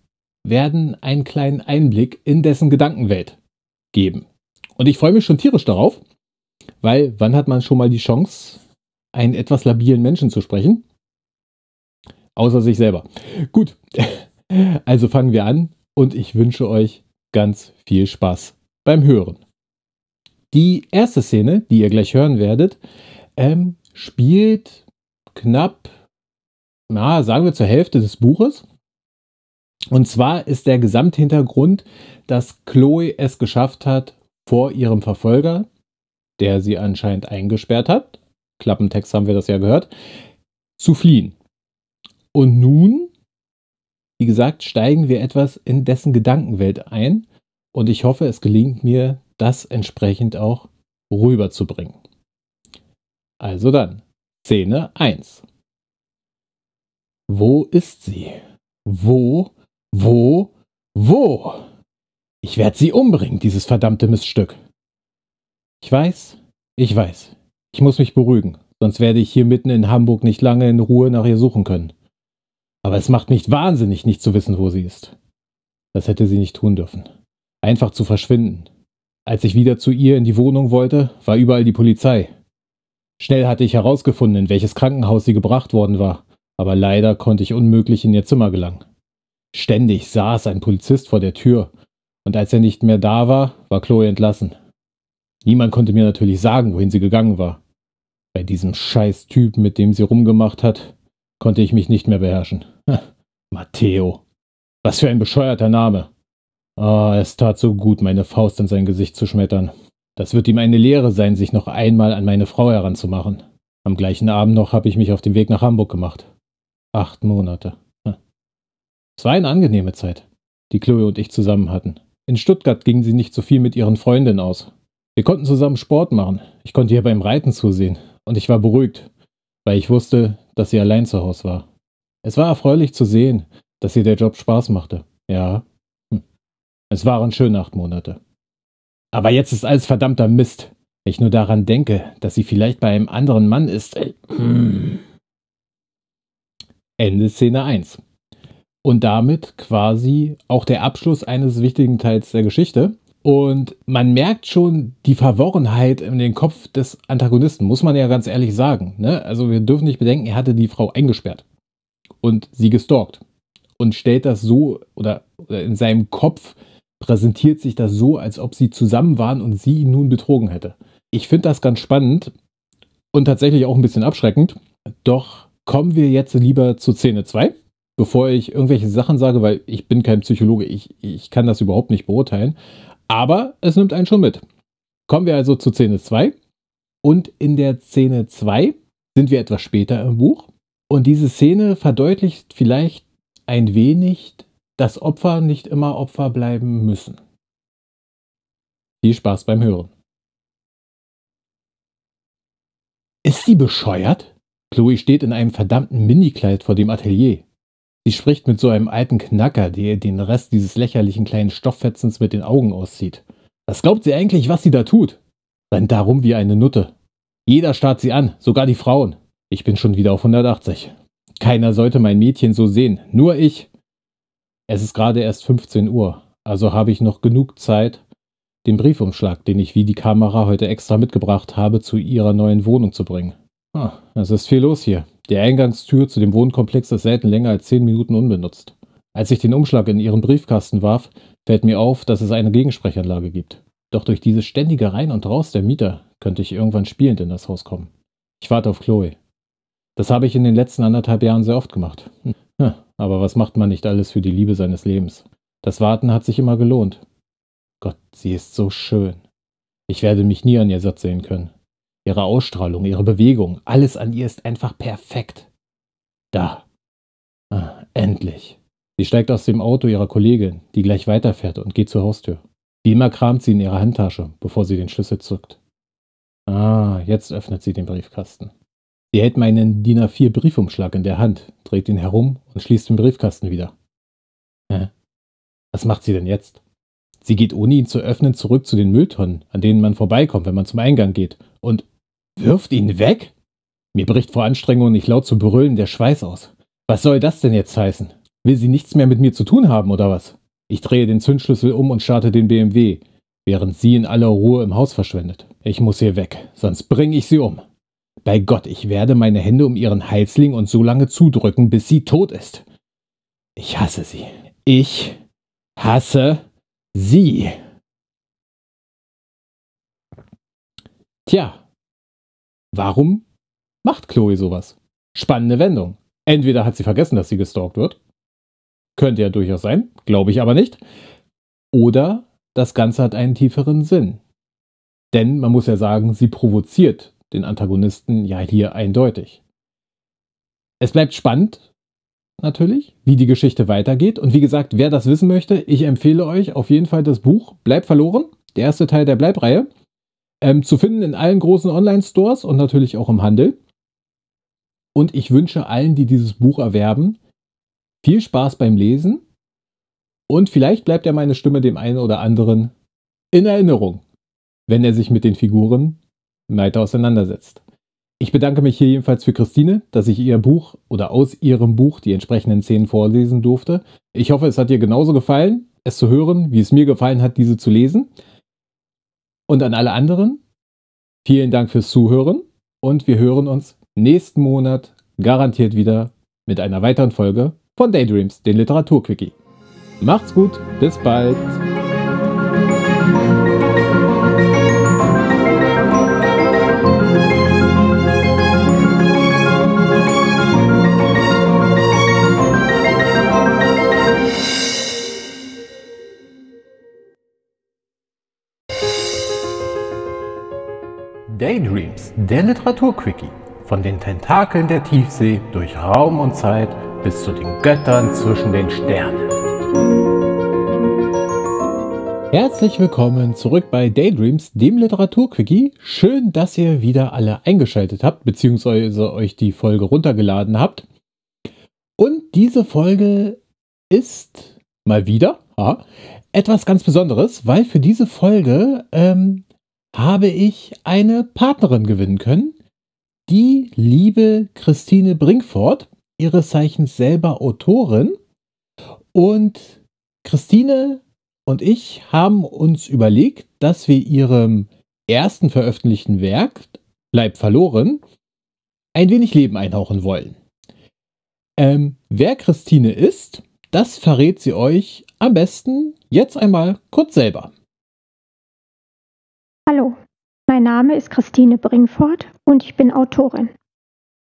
werden einen kleinen Einblick in dessen Gedankenwelt geben. Und ich freue mich schon tierisch darauf, weil wann hat man schon mal die Chance, einen etwas labilen Menschen zu sprechen? Außer sich selber. Gut, [laughs] also fangen wir an und ich wünsche euch ganz viel Spaß beim Hören. Die erste Szene, die ihr gleich hören werdet, ähm, spielt knapp, na, sagen wir zur Hälfte des Buches. Und zwar ist der Gesamthintergrund, dass Chloe es geschafft hat, vor ihrem Verfolger, der sie anscheinend eingesperrt hat, Klappentext haben wir das ja gehört, zu fliehen. Und nun, wie gesagt, steigen wir etwas in dessen Gedankenwelt ein und ich hoffe, es gelingt mir, das entsprechend auch rüberzubringen. Also dann, Szene 1. Wo ist sie? Wo, wo, wo? Ich werde sie umbringen, dieses verdammte Miststück. Ich weiß, ich weiß. Ich muss mich beruhigen, sonst werde ich hier mitten in Hamburg nicht lange in Ruhe nach ihr suchen können. Aber es macht mich wahnsinnig, nicht zu wissen, wo sie ist. Das hätte sie nicht tun dürfen. Einfach zu verschwinden. Als ich wieder zu ihr in die Wohnung wollte, war überall die Polizei. Schnell hatte ich herausgefunden, in welches Krankenhaus sie gebracht worden war, aber leider konnte ich unmöglich in ihr Zimmer gelangen. Ständig saß ein Polizist vor der Tür, und als er nicht mehr da war, war Chloe entlassen. Niemand konnte mir natürlich sagen, wohin sie gegangen war. Bei diesem scheiß Typ, mit dem sie rumgemacht hat, konnte ich mich nicht mehr beherrschen. Matteo. Was für ein bescheuerter Name. Ah, oh, es tat so gut, meine Faust in sein Gesicht zu schmettern. Das wird ihm eine Lehre sein, sich noch einmal an meine Frau heranzumachen. Am gleichen Abend noch habe ich mich auf den Weg nach Hamburg gemacht. Acht Monate. Es war eine angenehme Zeit, die Chloe und ich zusammen hatten. In Stuttgart ging sie nicht so viel mit ihren Freundinnen aus. Wir konnten zusammen Sport machen. Ich konnte ihr beim Reiten zusehen. Und ich war beruhigt, weil ich wusste, dass sie allein zu Hause war. Es war erfreulich zu sehen, dass ihr der Job Spaß machte. Ja. Hm. Es waren schöne acht Monate. Aber jetzt ist alles verdammter Mist. Wenn ich nur daran denke, dass sie vielleicht bei einem anderen Mann ist. Hm. Ende Szene 1. Und damit quasi auch der Abschluss eines wichtigen Teils der Geschichte. Und man merkt schon die Verworrenheit in den Kopf des Antagonisten, muss man ja ganz ehrlich sagen. Ne? Also wir dürfen nicht bedenken, er hatte die Frau eingesperrt und sie gestalkt und stellt das so oder, oder in seinem Kopf präsentiert sich das so, als ob sie zusammen waren und sie ihn nun betrogen hätte. Ich finde das ganz spannend und tatsächlich auch ein bisschen abschreckend. Doch kommen wir jetzt lieber zu Szene 2, bevor ich irgendwelche Sachen sage, weil ich bin kein Psychologe, ich, ich kann das überhaupt nicht beurteilen. Aber es nimmt einen schon mit. Kommen wir also zu Szene 2. Und in der Szene 2 sind wir etwas später im Buch. Und diese Szene verdeutlicht vielleicht ein wenig, dass Opfer nicht immer Opfer bleiben müssen. Viel Spaß beim Hören. Ist die bescheuert? Chloe steht in einem verdammten Minikleid vor dem Atelier. Sie spricht mit so einem alten Knacker, der den Rest dieses lächerlichen kleinen Stofffetzens mit den Augen auszieht. Was glaubt sie eigentlich, was sie da tut? Rennt darum wie eine Nutte. Jeder starrt sie an, sogar die Frauen. Ich bin schon wieder auf 180. Keiner sollte mein Mädchen so sehen, nur ich. Es ist gerade erst 15 Uhr, also habe ich noch genug Zeit, den Briefumschlag, den ich wie die Kamera heute extra mitgebracht habe, zu ihrer neuen Wohnung zu bringen. Ah, es ist viel los hier. Die Eingangstür zu dem Wohnkomplex ist selten länger als 10 Minuten unbenutzt. Als ich den Umschlag in ihren Briefkasten warf, fällt mir auf, dass es eine Gegensprechanlage gibt. Doch durch dieses ständige Rein und Raus der Mieter könnte ich irgendwann spielend in das Haus kommen. Ich warte auf Chloe. Das habe ich in den letzten anderthalb Jahren sehr oft gemacht. Aber was macht man nicht alles für die Liebe seines Lebens? Das Warten hat sich immer gelohnt. Gott, sie ist so schön. Ich werde mich nie an ihr satt sehen können. Ihre Ausstrahlung, ihre Bewegung, alles an ihr ist einfach perfekt. Da. Ah, endlich. Sie steigt aus dem Auto ihrer Kollegin, die gleich weiterfährt und geht zur Haustür. Wie immer kramt sie in ihrer Handtasche, bevor sie den Schlüssel zückt. Ah, jetzt öffnet sie den Briefkasten. Sie hält meinen DIN A4 Briefumschlag in der Hand, dreht ihn herum und schließt den Briefkasten wieder. Hä? Was macht sie denn jetzt? Sie geht ohne ihn zu öffnen zurück zu den Mülltonnen, an denen man vorbeikommt, wenn man zum Eingang geht, und wirft ihn weg? Mir bricht vor Anstrengung nicht laut zu brüllen der Schweiß aus. Was soll das denn jetzt heißen? Will sie nichts mehr mit mir zu tun haben, oder was? Ich drehe den Zündschlüssel um und starte den BMW, während sie in aller Ruhe im Haus verschwindet. Ich muss hier weg, sonst bringe ich sie um. Bei Gott, ich werde meine Hände um ihren Hals legen und so lange zudrücken, bis sie tot ist. Ich hasse sie. Ich hasse sie. Tja, warum macht Chloe sowas? Spannende Wendung. Entweder hat sie vergessen, dass sie gestalkt wird. Könnte ja durchaus sein, glaube ich aber nicht. Oder das Ganze hat einen tieferen Sinn. Denn man muss ja sagen, sie provoziert den Antagonisten ja hier eindeutig. Es bleibt spannend, natürlich, wie die Geschichte weitergeht. Und wie gesagt, wer das wissen möchte, ich empfehle euch auf jeden Fall das Buch Bleib verloren, der erste Teil der Bleibreihe, ähm, zu finden in allen großen Online-Stores und natürlich auch im Handel. Und ich wünsche allen, die dieses Buch erwerben, viel Spaß beim Lesen. Und vielleicht bleibt ja meine Stimme dem einen oder anderen in Erinnerung, wenn er sich mit den Figuren weiter auseinandersetzt. Ich bedanke mich hier jedenfalls für Christine, dass ich ihr Buch oder aus ihrem Buch die entsprechenden Szenen vorlesen durfte. Ich hoffe, es hat dir genauso gefallen, es zu hören, wie es mir gefallen hat, diese zu lesen. Und an alle anderen, vielen Dank fürs Zuhören und wir hören uns nächsten Monat garantiert wieder mit einer weiteren Folge von Daydreams, den Literaturquickie. Macht's gut, bis bald. Daydreams, der Literaturquickie. Von den Tentakeln der Tiefsee durch Raum und Zeit bis zu den Göttern zwischen den Sternen. Herzlich willkommen zurück bei Daydreams, dem Literaturquickie. Schön, dass ihr wieder alle eingeschaltet habt, beziehungsweise euch die Folge runtergeladen habt. Und diese Folge ist mal wieder ja, etwas ganz Besonderes, weil für diese Folge ähm, habe ich eine Partnerin gewinnen können, die liebe Christine Brinkfort, ihres Zeichens selber Autorin. Und Christine und ich haben uns überlegt, dass wir ihrem ersten veröffentlichten Werk, Bleib verloren, ein wenig Leben einhauchen wollen. Ähm, wer Christine ist, das verrät sie euch am besten jetzt einmal kurz selber. Mein Name ist Christine Bringfort und ich bin Autorin.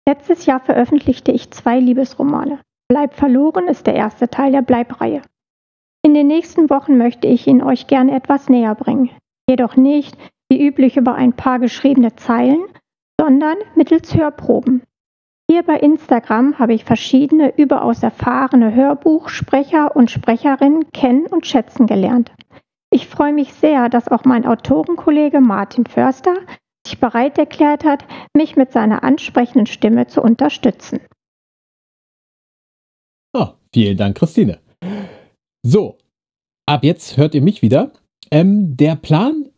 Letztes Jahr veröffentlichte ich zwei Liebesromane. Bleib verloren ist der erste Teil der Bleibreihe. In den nächsten Wochen möchte ich ihn euch gerne etwas näher bringen. Jedoch nicht wie üblich über ein paar geschriebene Zeilen, sondern mittels Hörproben. Hier bei Instagram habe ich verschiedene überaus erfahrene Hörbuchsprecher und Sprecherinnen kennen und schätzen gelernt. Ich freue mich sehr, dass auch mein Autorenkollege Martin Förster sich bereit erklärt hat, mich mit seiner ansprechenden Stimme zu unterstützen. Oh, vielen Dank, Christine. So, ab jetzt hört ihr mich wieder. Ähm, der Plan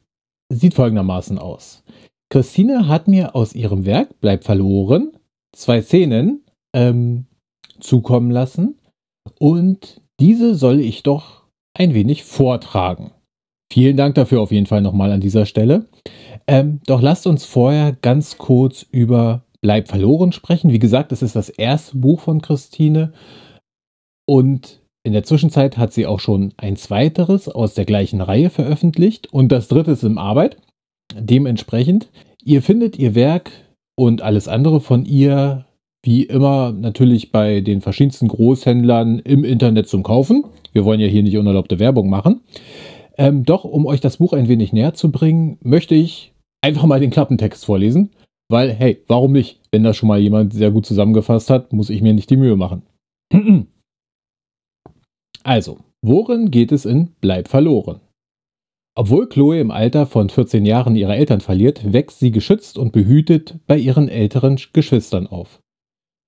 sieht folgendermaßen aus. Christine hat mir aus ihrem Werk Bleib verloren zwei Szenen ähm, zukommen lassen und diese soll ich doch ein wenig vortragen. Vielen Dank dafür auf jeden Fall nochmal an dieser Stelle. Ähm, doch lasst uns vorher ganz kurz über Bleib verloren sprechen. Wie gesagt, es ist das erste Buch von Christine und in der Zwischenzeit hat sie auch schon ein zweiteres aus der gleichen Reihe veröffentlicht und das dritte ist in Arbeit. Dementsprechend, ihr findet ihr Werk und alles andere von ihr wie immer natürlich bei den verschiedensten Großhändlern im Internet zum Kaufen. Wir wollen ja hier nicht unerlaubte Werbung machen. Ähm, doch, um euch das Buch ein wenig näher zu bringen, möchte ich einfach mal den Klappentext vorlesen. Weil, hey, warum nicht? Wenn das schon mal jemand sehr gut zusammengefasst hat, muss ich mir nicht die Mühe machen. [clears throat] also, worin geht es in Bleib verloren? Obwohl Chloe im Alter von 14 Jahren ihre Eltern verliert, wächst sie geschützt und behütet bei ihren älteren Geschwistern auf.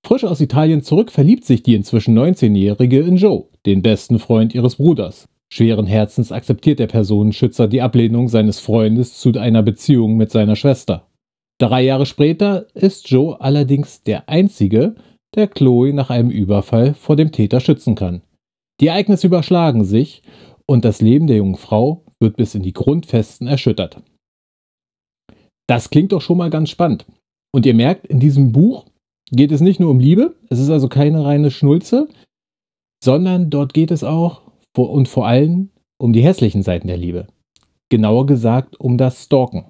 Frisch aus Italien zurück verliebt sich die inzwischen 19-Jährige in Joe, den besten Freund ihres Bruders. Schweren Herzens akzeptiert der Personenschützer die Ablehnung seines Freundes zu einer Beziehung mit seiner Schwester. Drei Jahre später ist Joe allerdings der Einzige, der Chloe nach einem Überfall vor dem Täter schützen kann. Die Ereignisse überschlagen sich und das Leben der jungen Frau wird bis in die Grundfesten erschüttert. Das klingt doch schon mal ganz spannend. Und ihr merkt, in diesem Buch geht es nicht nur um Liebe, es ist also keine reine Schnulze, sondern dort geht es auch und vor allem um die hässlichen Seiten der Liebe. Genauer gesagt um das Stalken.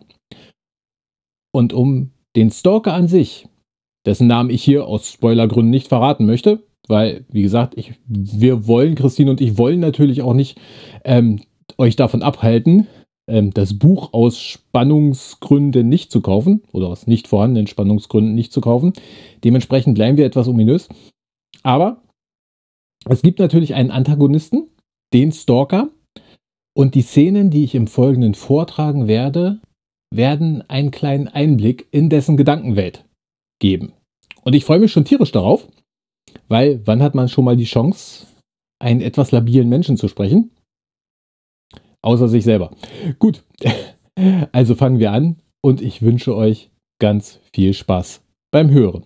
Und um den Stalker an sich, dessen Namen ich hier aus Spoilergründen nicht verraten möchte, weil, wie gesagt, ich, wir wollen, Christine und ich wollen natürlich auch nicht ähm, euch davon abhalten, ähm, das Buch aus Spannungsgründen nicht zu kaufen oder aus nicht vorhandenen Spannungsgründen nicht zu kaufen. Dementsprechend bleiben wir etwas ominös. Aber es gibt natürlich einen Antagonisten, den Stalker. Und die Szenen, die ich im Folgenden vortragen werde, werden einen kleinen Einblick in dessen Gedankenwelt geben. Und ich freue mich schon tierisch darauf, weil wann hat man schon mal die Chance, einen etwas labilen Menschen zu sprechen? Außer sich selber. Gut, [laughs] also fangen wir an und ich wünsche euch ganz viel Spaß beim Hören.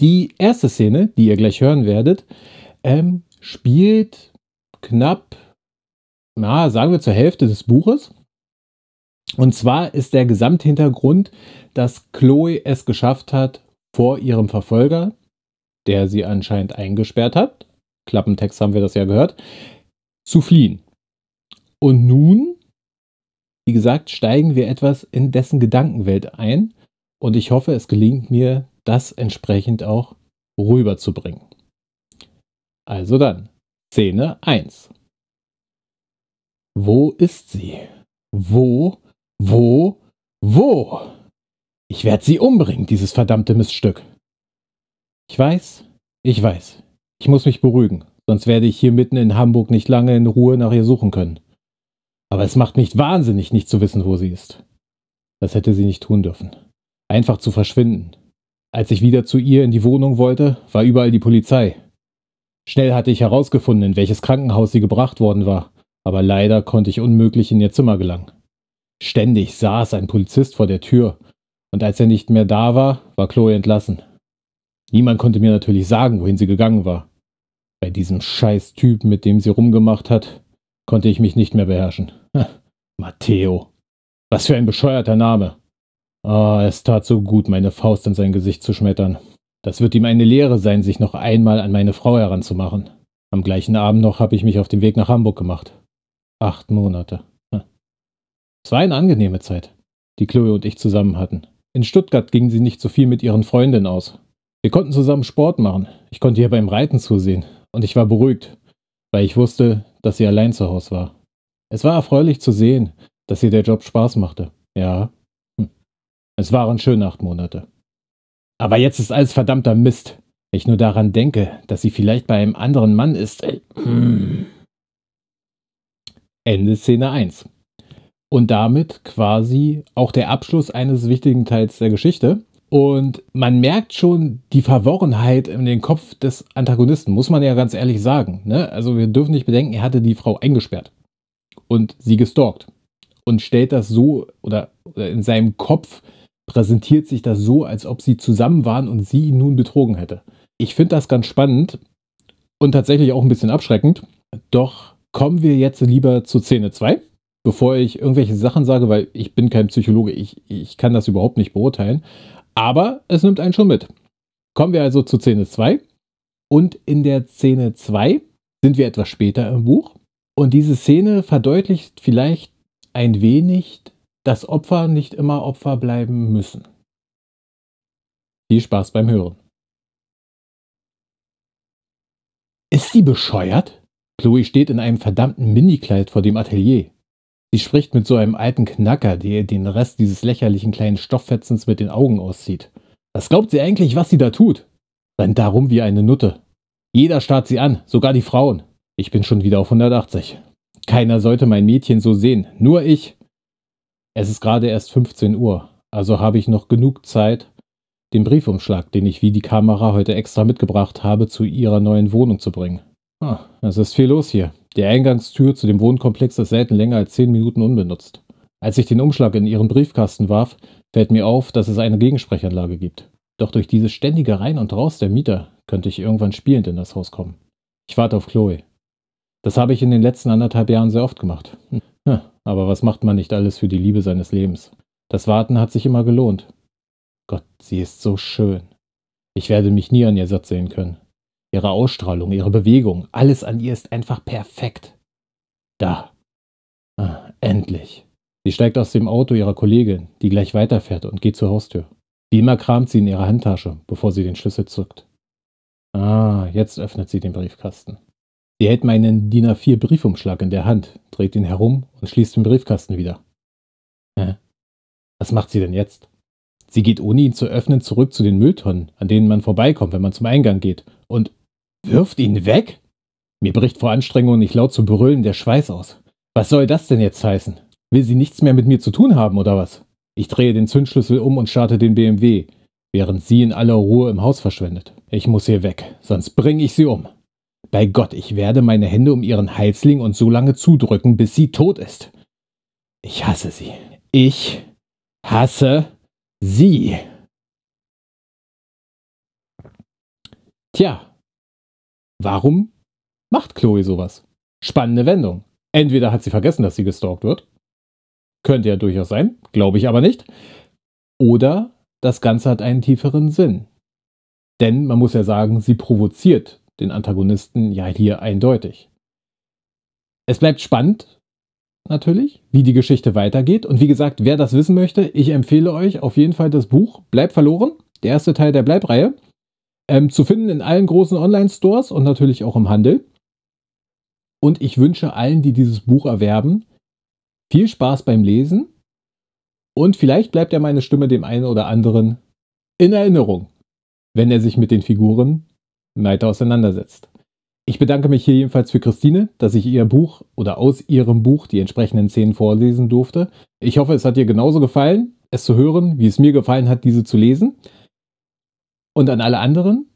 Die erste Szene, die ihr gleich hören werdet, ähm, spielt knapp, na, sagen wir zur Hälfte des Buches. Und zwar ist der Gesamthintergrund, dass Chloe es geschafft hat, vor ihrem Verfolger, der sie anscheinend eingesperrt hat, Klappentext haben wir das ja gehört, zu fliehen. Und nun, wie gesagt, steigen wir etwas in dessen Gedankenwelt ein und ich hoffe, es gelingt mir, das entsprechend auch rüberzubringen. Also dann, Szene 1. Wo ist sie? Wo, wo, wo? Ich werde sie umbringen, dieses verdammte Miststück. Ich weiß, ich weiß. Ich muss mich beruhigen, sonst werde ich hier mitten in Hamburg nicht lange in Ruhe nach ihr suchen können. Aber es macht mich wahnsinnig, nicht zu wissen, wo sie ist. Das hätte sie nicht tun dürfen. Einfach zu verschwinden. Als ich wieder zu ihr in die Wohnung wollte, war überall die Polizei. Schnell hatte ich herausgefunden, in welches Krankenhaus sie gebracht worden war, aber leider konnte ich unmöglich in ihr Zimmer gelangen. Ständig saß ein Polizist vor der Tür, und als er nicht mehr da war, war Chloe entlassen. Niemand konnte mir natürlich sagen, wohin sie gegangen war. Bei diesem scheiß Typ, mit dem sie rumgemacht hat, konnte ich mich nicht mehr beherrschen. [laughs] Matteo. Was für ein bescheuerter Name. Ah, oh, es tat so gut, meine Faust in sein Gesicht zu schmettern. Das wird ihm eine Lehre sein, sich noch einmal an meine Frau heranzumachen. Am gleichen Abend noch habe ich mich auf den Weg nach Hamburg gemacht. Acht Monate. Es war eine angenehme Zeit, die Chloe und ich zusammen hatten. In Stuttgart ging sie nicht so viel mit ihren Freundinnen aus. Wir konnten zusammen Sport machen. Ich konnte ihr beim Reiten zusehen. Und ich war beruhigt, weil ich wusste, dass sie allein zu Hause war. Es war erfreulich zu sehen, dass ihr der Job Spaß machte. Ja. Hm. Es waren schöne acht Monate. Aber jetzt ist alles verdammter Mist. Wenn ich nur daran denke, dass sie vielleicht bei einem anderen Mann ist. Äh, hm. Ende Szene 1. Und damit quasi auch der Abschluss eines wichtigen Teils der Geschichte. Und man merkt schon die Verworrenheit in den Kopf des Antagonisten, muss man ja ganz ehrlich sagen. Ne? Also wir dürfen nicht bedenken, er hatte die Frau eingesperrt und sie gestalkt und stellt das so oder, oder in seinem Kopf präsentiert sich das so, als ob sie zusammen waren und sie ihn nun betrogen hätte. Ich finde das ganz spannend und tatsächlich auch ein bisschen abschreckend. Doch kommen wir jetzt lieber zu Szene 2, bevor ich irgendwelche Sachen sage, weil ich bin kein Psychologe, ich, ich kann das überhaupt nicht beurteilen. Aber es nimmt einen schon mit. Kommen wir also zu Szene 2. Und in der Szene 2 sind wir etwas später im Buch. Und diese Szene verdeutlicht vielleicht ein wenig, dass Opfer nicht immer Opfer bleiben müssen. Viel Spaß beim Hören. Ist sie bescheuert? Chloe steht in einem verdammten Minikleid vor dem Atelier. Sie spricht mit so einem alten Knacker, der den Rest dieses lächerlichen kleinen Stofffetzens mit den Augen auszieht. Was glaubt sie eigentlich, was sie da tut? Rennt darum wie eine Nutte. Jeder starrt sie an, sogar die Frauen. Ich bin schon wieder auf 180. Keiner sollte mein Mädchen so sehen, nur ich. Es ist gerade erst 15 Uhr, also habe ich noch genug Zeit, den Briefumschlag, den ich wie die Kamera heute extra mitgebracht habe, zu ihrer neuen Wohnung zu bringen. Ah, es ist viel los hier. Die Eingangstür zu dem Wohnkomplex ist selten länger als zehn Minuten unbenutzt. Als ich den Umschlag in ihren Briefkasten warf, fällt mir auf, dass es eine Gegensprechanlage gibt. Doch durch dieses ständige Rein und Raus der Mieter könnte ich irgendwann spielend in das Haus kommen. Ich warte auf Chloe. Das habe ich in den letzten anderthalb Jahren sehr oft gemacht. Aber was macht man nicht alles für die Liebe seines Lebens? Das Warten hat sich immer gelohnt. Gott, sie ist so schön. Ich werde mich nie an ihr satt sehen können. Ihre Ausstrahlung, ihre Bewegung, alles an ihr ist einfach perfekt. Da. Ah, endlich. Sie steigt aus dem Auto ihrer Kollegin, die gleich weiterfährt und geht zur Haustür. Wie immer kramt sie in ihrer Handtasche, bevor sie den Schlüssel zückt. Ah, jetzt öffnet sie den Briefkasten. Sie hält meinen DIN A4 Briefumschlag in der Hand, dreht ihn herum und schließt den Briefkasten wieder. Hä? Was macht sie denn jetzt? Sie geht ohne ihn zu öffnen zurück zu den Mülltonnen, an denen man vorbeikommt, wenn man zum Eingang geht, und Wirft ihn weg? Mir bricht vor Anstrengung nicht laut zu brüllen der Schweiß aus. Was soll das denn jetzt heißen? Will sie nichts mehr mit mir zu tun haben, oder was? Ich drehe den Zündschlüssel um und starte den BMW, während sie in aller Ruhe im Haus verschwindet. Ich muss hier weg, sonst bringe ich sie um. Bei Gott, ich werde meine Hände um ihren Hals legen und so lange zudrücken, bis sie tot ist. Ich hasse sie. Ich hasse sie. Tja, warum macht Chloe sowas? Spannende Wendung. Entweder hat sie vergessen, dass sie gestalkt wird. Könnte ja durchaus sein, glaube ich aber nicht. Oder das Ganze hat einen tieferen Sinn. Denn man muss ja sagen, sie provoziert den Antagonisten ja hier eindeutig. Es bleibt spannend, natürlich, wie die Geschichte weitergeht. Und wie gesagt, wer das wissen möchte, ich empfehle euch auf jeden Fall das Buch Bleib verloren, der erste Teil der Bleibreihe, ähm, zu finden in allen großen Online-Stores und natürlich auch im Handel. Und ich wünsche allen, die dieses Buch erwerben, viel Spaß beim Lesen. Und vielleicht bleibt ja meine Stimme dem einen oder anderen in Erinnerung, wenn er sich mit den Figuren weiter auseinandersetzt. Ich bedanke mich hier jedenfalls für Christine, dass ich ihr Buch oder aus ihrem Buch die entsprechenden Szenen vorlesen durfte. Ich hoffe, es hat dir genauso gefallen, es zu hören, wie es mir gefallen hat, diese zu lesen. Und an alle anderen,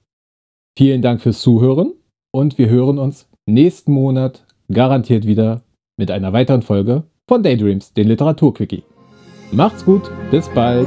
vielen Dank fürs Zuhören und wir hören uns nächsten Monat garantiert wieder mit einer weiteren Folge von Daydreams, den Literaturquickie. Macht's gut, bis bald.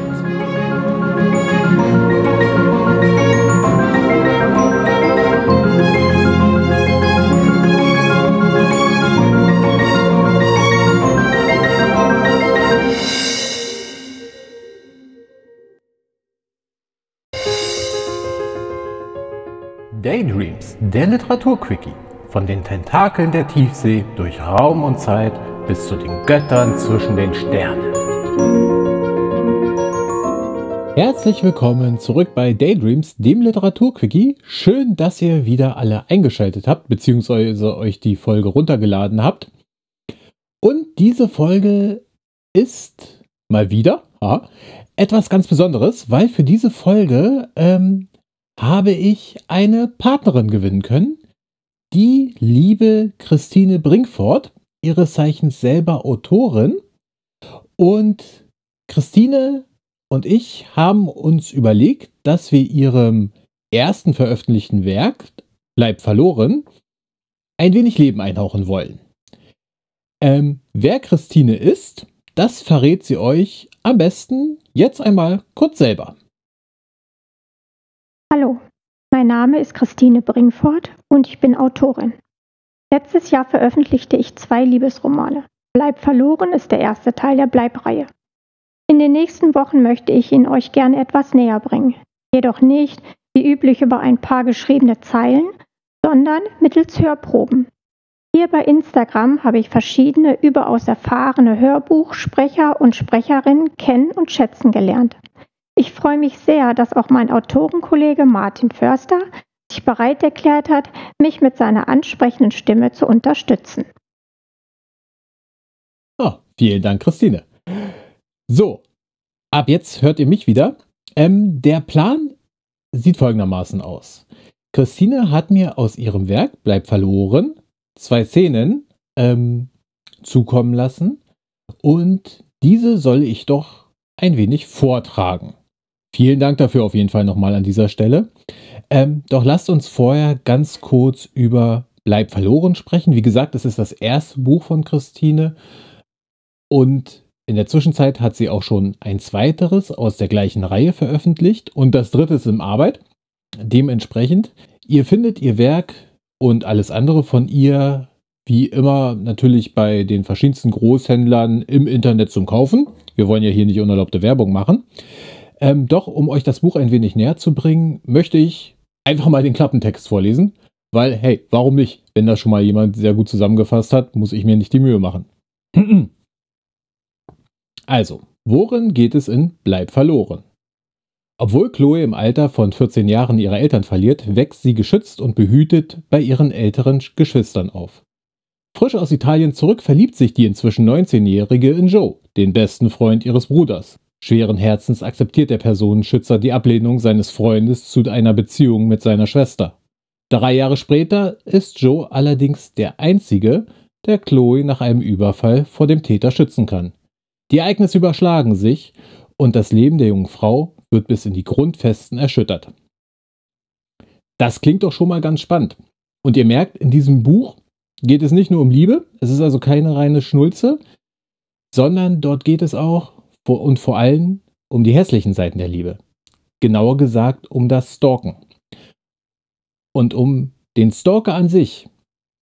Daydreams, der Literaturquickie. Von den Tentakeln der Tiefsee durch Raum und Zeit bis zu den Göttern zwischen den Sternen. Herzlich willkommen zurück bei Daydreams, dem Literaturquickie. Schön, dass ihr wieder alle eingeschaltet habt, beziehungsweise euch die Folge runtergeladen habt. Und diese Folge ist mal wieder aha, etwas ganz Besonderes, weil für diese Folge ähm, habe ich eine Partnerin gewinnen können, die liebe Christine Brinkfort, ihres Zeichens selber Autorin. Und Christine und ich haben uns überlegt, dass wir ihrem ersten veröffentlichten Werk, Bleib verloren, ein wenig Leben einhauchen wollen. Ähm, wer Christine ist, das verrät sie euch am besten jetzt einmal kurz selber. Mein Name ist Christine Bringfort und ich bin Autorin. Letztes Jahr veröffentlichte ich zwei Liebesromane. Bleib verloren ist der erste Teil der Bleibreihe. In den nächsten Wochen möchte ich ihn euch gerne etwas näher bringen. Jedoch nicht wie üblich über ein paar geschriebene Zeilen, sondern mittels Hörproben. Hier bei Instagram habe ich verschiedene überaus erfahrene Hörbuchsprecher und Sprecherinnen kennen und schätzen gelernt. Ich freue mich sehr, dass auch mein Autorenkollege Martin Förster sich bereit erklärt hat, mich mit seiner ansprechenden Stimme zu unterstützen. Oh, vielen Dank, Christine. So, ab jetzt hört ihr mich wieder. Ähm, der Plan sieht folgendermaßen aus. Christine hat mir aus ihrem Werk Bleib verloren zwei Szenen ähm, zukommen lassen und diese soll ich doch ein wenig vortragen. Vielen Dank dafür auf jeden Fall nochmal an dieser Stelle. Ähm, doch lasst uns vorher ganz kurz über Bleib verloren sprechen. Wie gesagt, es ist das erste Buch von Christine und in der Zwischenzeit hat sie auch schon ein zweiteres aus der gleichen Reihe veröffentlicht und das dritte ist in Arbeit. Dementsprechend, ihr findet ihr Werk und alles andere von ihr wie immer natürlich bei den verschiedensten Großhändlern im Internet zum Kaufen. Wir wollen ja hier nicht unerlaubte Werbung machen. Ähm, doch, um euch das Buch ein wenig näher zu bringen, möchte ich einfach mal den Klappentext vorlesen, weil, hey, warum nicht? Wenn das schon mal jemand sehr gut zusammengefasst hat, muss ich mir nicht die Mühe machen. [clears throat] also, worin geht es in Bleib verloren? Obwohl Chloe im Alter von 14 Jahren ihre Eltern verliert, wächst sie geschützt und behütet bei ihren älteren Geschwistern auf. Frisch aus Italien zurück verliebt sich die inzwischen 19-Jährige in Joe, den besten Freund ihres Bruders. Schweren Herzens akzeptiert der Personenschützer die Ablehnung seines Freundes zu einer Beziehung mit seiner Schwester. Drei Jahre später ist Joe allerdings der Einzige, der Chloe nach einem Überfall vor dem Täter schützen kann. Die Ereignisse überschlagen sich und das Leben der jungen Frau wird bis in die Grundfesten erschüttert. Das klingt doch schon mal ganz spannend. Und ihr merkt, in diesem Buch geht es nicht nur um Liebe, es ist also keine reine Schnulze, sondern dort geht es auch und vor allem um die hässlichen Seiten der Liebe. Genauer gesagt um das Stalken. Und um den Stalker an sich,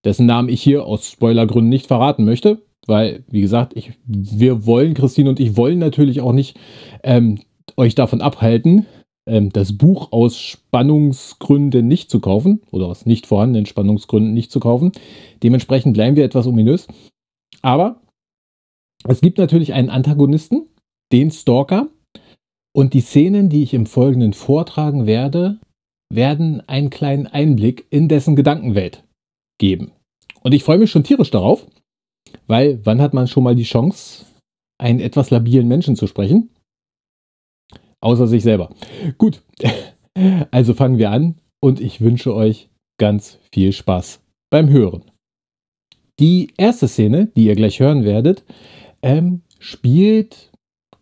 dessen Namen ich hier aus Spoilergründen nicht verraten möchte, weil, wie gesagt, ich, wir wollen, Christine und ich wollen natürlich auch nicht ähm, euch davon abhalten, ähm, das Buch aus Spannungsgründen nicht zu kaufen oder aus nicht vorhandenen Spannungsgründen nicht zu kaufen. Dementsprechend bleiben wir etwas ominös. Aber es gibt natürlich einen Antagonisten, den Stalker. Und die Szenen, die ich im Folgenden vortragen werde, werden einen kleinen Einblick in dessen Gedankenwelt geben. Und ich freue mich schon tierisch darauf, weil wann hat man schon mal die Chance, einen etwas labilen Menschen zu sprechen? Außer sich selber. Gut, [laughs] also fangen wir an und ich wünsche euch ganz viel Spaß beim Hören. Die erste Szene, die ihr gleich hören werdet, ähm, spielt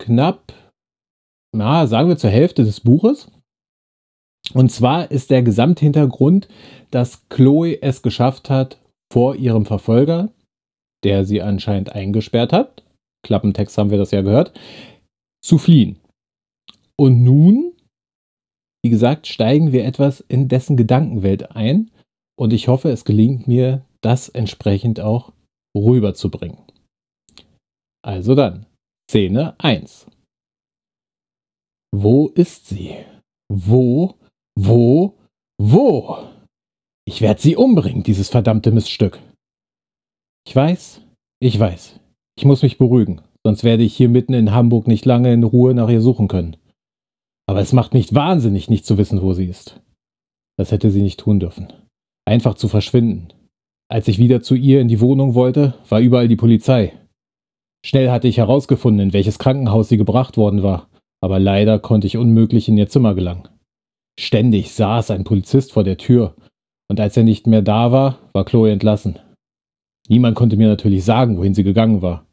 knapp, na, sagen wir zur Hälfte des Buches. Und zwar ist der Gesamthintergrund, dass Chloe es geschafft hat, vor ihrem Verfolger, der sie anscheinend eingesperrt hat, Klappentext haben wir das ja gehört, zu fliehen. Und nun, wie gesagt, steigen wir etwas in dessen Gedankenwelt ein und ich hoffe, es gelingt mir, das entsprechend auch rüberzubringen. Also dann, Szene 1. Wo ist sie? Wo, wo, wo? Ich werde sie umbringen, dieses verdammte Miststück. Ich weiß, ich weiß. Ich muss mich beruhigen, sonst werde ich hier mitten in Hamburg nicht lange in Ruhe nach ihr suchen können. Aber es macht mich wahnsinnig, nicht zu wissen, wo sie ist. Das hätte sie nicht tun dürfen. Einfach zu verschwinden. Als ich wieder zu ihr in die Wohnung wollte, war überall die Polizei. Schnell hatte ich herausgefunden, in welches Krankenhaus sie gebracht worden war, aber leider konnte ich unmöglich in ihr Zimmer gelangen. Ständig saß ein Polizist vor der Tür, und als er nicht mehr da war, war Chloe entlassen. Niemand konnte mir natürlich sagen, wohin sie gegangen war.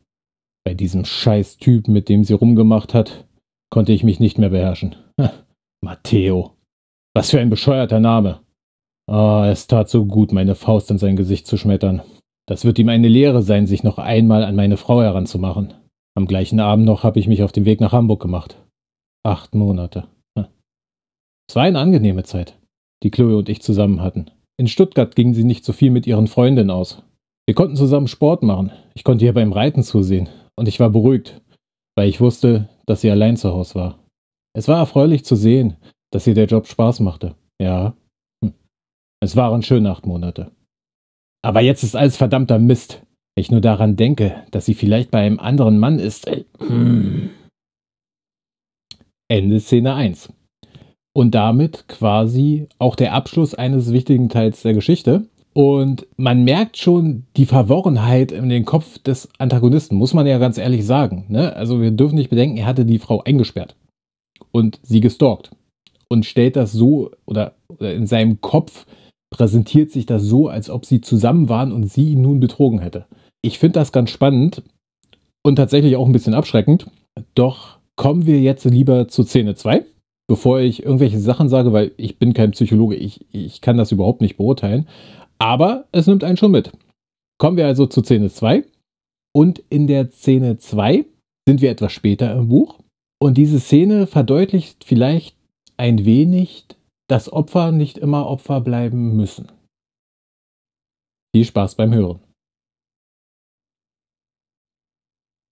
Bei diesem scheiß Typ, mit dem sie rumgemacht hat, konnte ich mich nicht mehr beherrschen. Matteo. Was für ein bescheuerter Name. Ah, es tat so gut, meine Faust in sein Gesicht zu schmettern. Das wird ihm eine Lehre sein, sich noch einmal an meine Frau heranzumachen. Am gleichen Abend noch habe ich mich auf den Weg nach Hamburg gemacht. Acht Monate. Es war eine angenehme Zeit, die Chloe und ich zusammen hatten. In Stuttgart gingen sie nicht so viel mit ihren Freundinnen aus. Wir konnten zusammen Sport machen. Ich konnte ihr beim Reiten zusehen. Und ich war beruhigt, weil ich wusste, dass sie allein zu Hause war. Es war erfreulich zu sehen, dass ihr der Job Spaß machte. Ja. Hm. Es waren schöne acht Monate. Aber jetzt ist alles verdammter Mist. Wenn ich nur daran denke, dass sie vielleicht bei einem anderen Mann ist. Hm. Ende Szene 1. Und damit quasi auch der Abschluss eines wichtigen Teils der Geschichte. Und man merkt schon die Verworrenheit in den Kopf des Antagonisten, muss man ja ganz ehrlich sagen. Ne? Also wir dürfen nicht bedenken, er hatte die Frau eingesperrt und sie gestalkt und stellt das so oder, oder in seinem Kopf präsentiert sich das so, als ob sie zusammen waren und sie ihn nun betrogen hätte. Ich finde das ganz spannend und tatsächlich auch ein bisschen abschreckend. Doch kommen wir jetzt lieber zu Szene 2, bevor ich irgendwelche Sachen sage, weil ich bin kein Psychologe, ich, ich kann das überhaupt nicht beurteilen. Aber es nimmt einen schon mit. Kommen wir also zu Szene 2. Und in der Szene 2 sind wir etwas später im Buch. Und diese Szene verdeutlicht vielleicht ein wenig, dass Opfer nicht immer Opfer bleiben müssen. Viel Spaß beim Hören.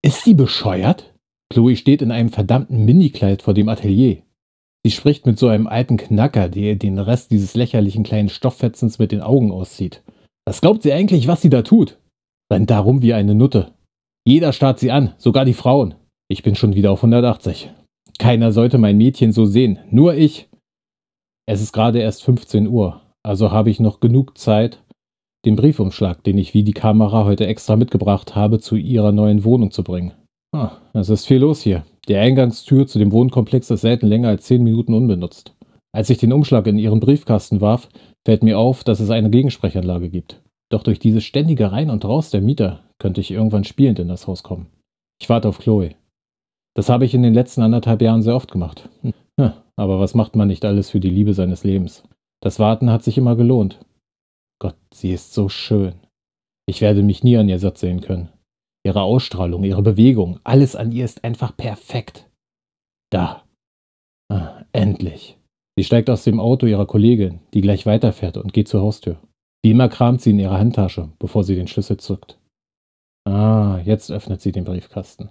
Ist sie bescheuert? Chloe steht in einem verdammten Minikleid vor dem Atelier. Sie spricht mit so einem alten Knacker, der den Rest dieses lächerlichen kleinen Stofffetzens mit den Augen auszieht. Was glaubt sie eigentlich, was sie da tut? Rennt darum wie eine Nutte. Jeder starrt sie an, sogar die Frauen. Ich bin schon wieder auf 180. Keiner sollte mein Mädchen so sehen, nur ich. Es ist gerade erst 15 Uhr, also habe ich noch genug Zeit, den Briefumschlag, den ich wie die Kamera heute extra mitgebracht habe, zu ihrer neuen Wohnung zu bringen. Ah, es ist viel los hier. Die Eingangstür zu dem Wohnkomplex ist selten länger als zehn Minuten unbenutzt. Als ich den Umschlag in ihren Briefkasten warf, fällt mir auf, dass es eine Gegensprechanlage gibt. Doch durch dieses ständige Rein und Raus der Mieter könnte ich irgendwann spielend in das Haus kommen. Ich warte auf Chloe. Das habe ich in den letzten anderthalb Jahren sehr oft gemacht. Aber was macht man nicht alles für die Liebe seines Lebens? Das Warten hat sich immer gelohnt. Gott, sie ist so schön. Ich werde mich nie an ihr satt sehen können. Ihre Ausstrahlung, ihre Bewegung, alles an ihr ist einfach perfekt. Da. Ah, endlich. Sie steigt aus dem Auto ihrer Kollegin, die gleich weiterfährt und geht zur Haustür. Wie immer kramt sie in ihrer Handtasche, bevor sie den Schlüssel zückt. Ah, jetzt öffnet sie den Briefkasten.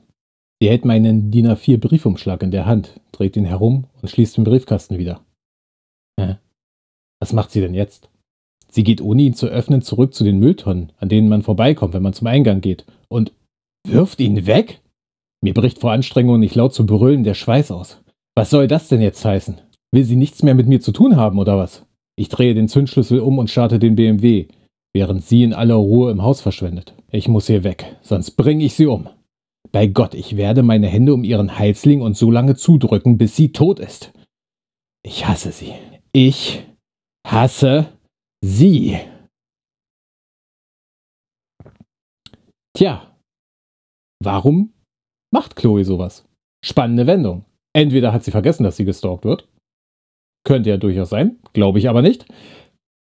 Sie hält meinen DIN A4 Briefumschlag in der Hand, dreht ihn herum und schließt den Briefkasten wieder. Hä? Was macht sie denn jetzt? Sie geht ohne ihn zu öffnen zurück zu den Mülltonnen, an denen man vorbeikommt, wenn man zum Eingang geht, und wirft ihn weg? Mir bricht vor Anstrengung nicht laut zu brüllen der Schweiß aus. Was soll das denn jetzt heißen? Will sie nichts mehr mit mir zu tun haben, oder was? Ich drehe den Zündschlüssel um und starte den BMW, während sie in aller Ruhe im Haus verschwindet. Ich muss hier weg, sonst bringe ich sie um. Bei Gott, ich werde meine Hände um ihren Hals legen und so lange zudrücken, bis sie tot ist. Ich hasse sie. Ich hasse sie. Tja, warum macht Chloe sowas? Spannende Wendung. Entweder hat sie vergessen, dass sie gestalkt wird, könnte ja durchaus sein, glaube ich aber nicht.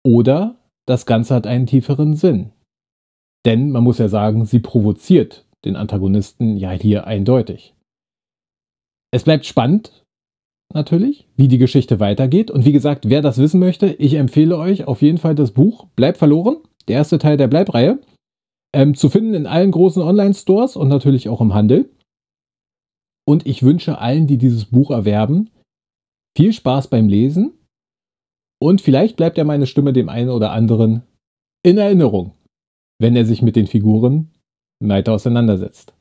Oder das Ganze hat einen tieferen Sinn. Denn man muss ja sagen, sie provoziert den Antagonisten ja hier eindeutig. Es bleibt spannend, natürlich, wie die Geschichte weitergeht. Und wie gesagt, wer das wissen möchte, ich empfehle euch auf jeden Fall das Buch Bleib verloren, der erste Teil der Bleibreihe, ähm, zu finden in allen großen Online-Stores und natürlich auch im Handel. Und ich wünsche allen, die dieses Buch erwerben, viel Spaß beim Lesen und vielleicht bleibt ja meine Stimme dem einen oder anderen in Erinnerung, wenn er sich mit den Figuren weiter auseinandersetzt.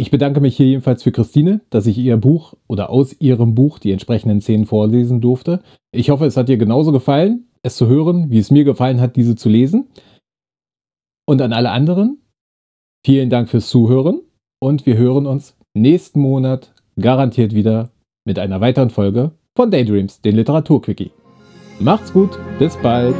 Ich bedanke mich hier jedenfalls für Christine, dass ich ihr Buch oder aus ihrem Buch die entsprechenden Szenen vorlesen durfte. Ich hoffe, es hat dir genauso gefallen, es zu hören, wie es mir gefallen hat, diese zu lesen. Und an alle anderen, vielen Dank fürs Zuhören und wir hören uns nächsten Monat garantiert wieder mit einer weiteren Folge von Daydreams, den Literaturquickie. Macht's gut, bis bald.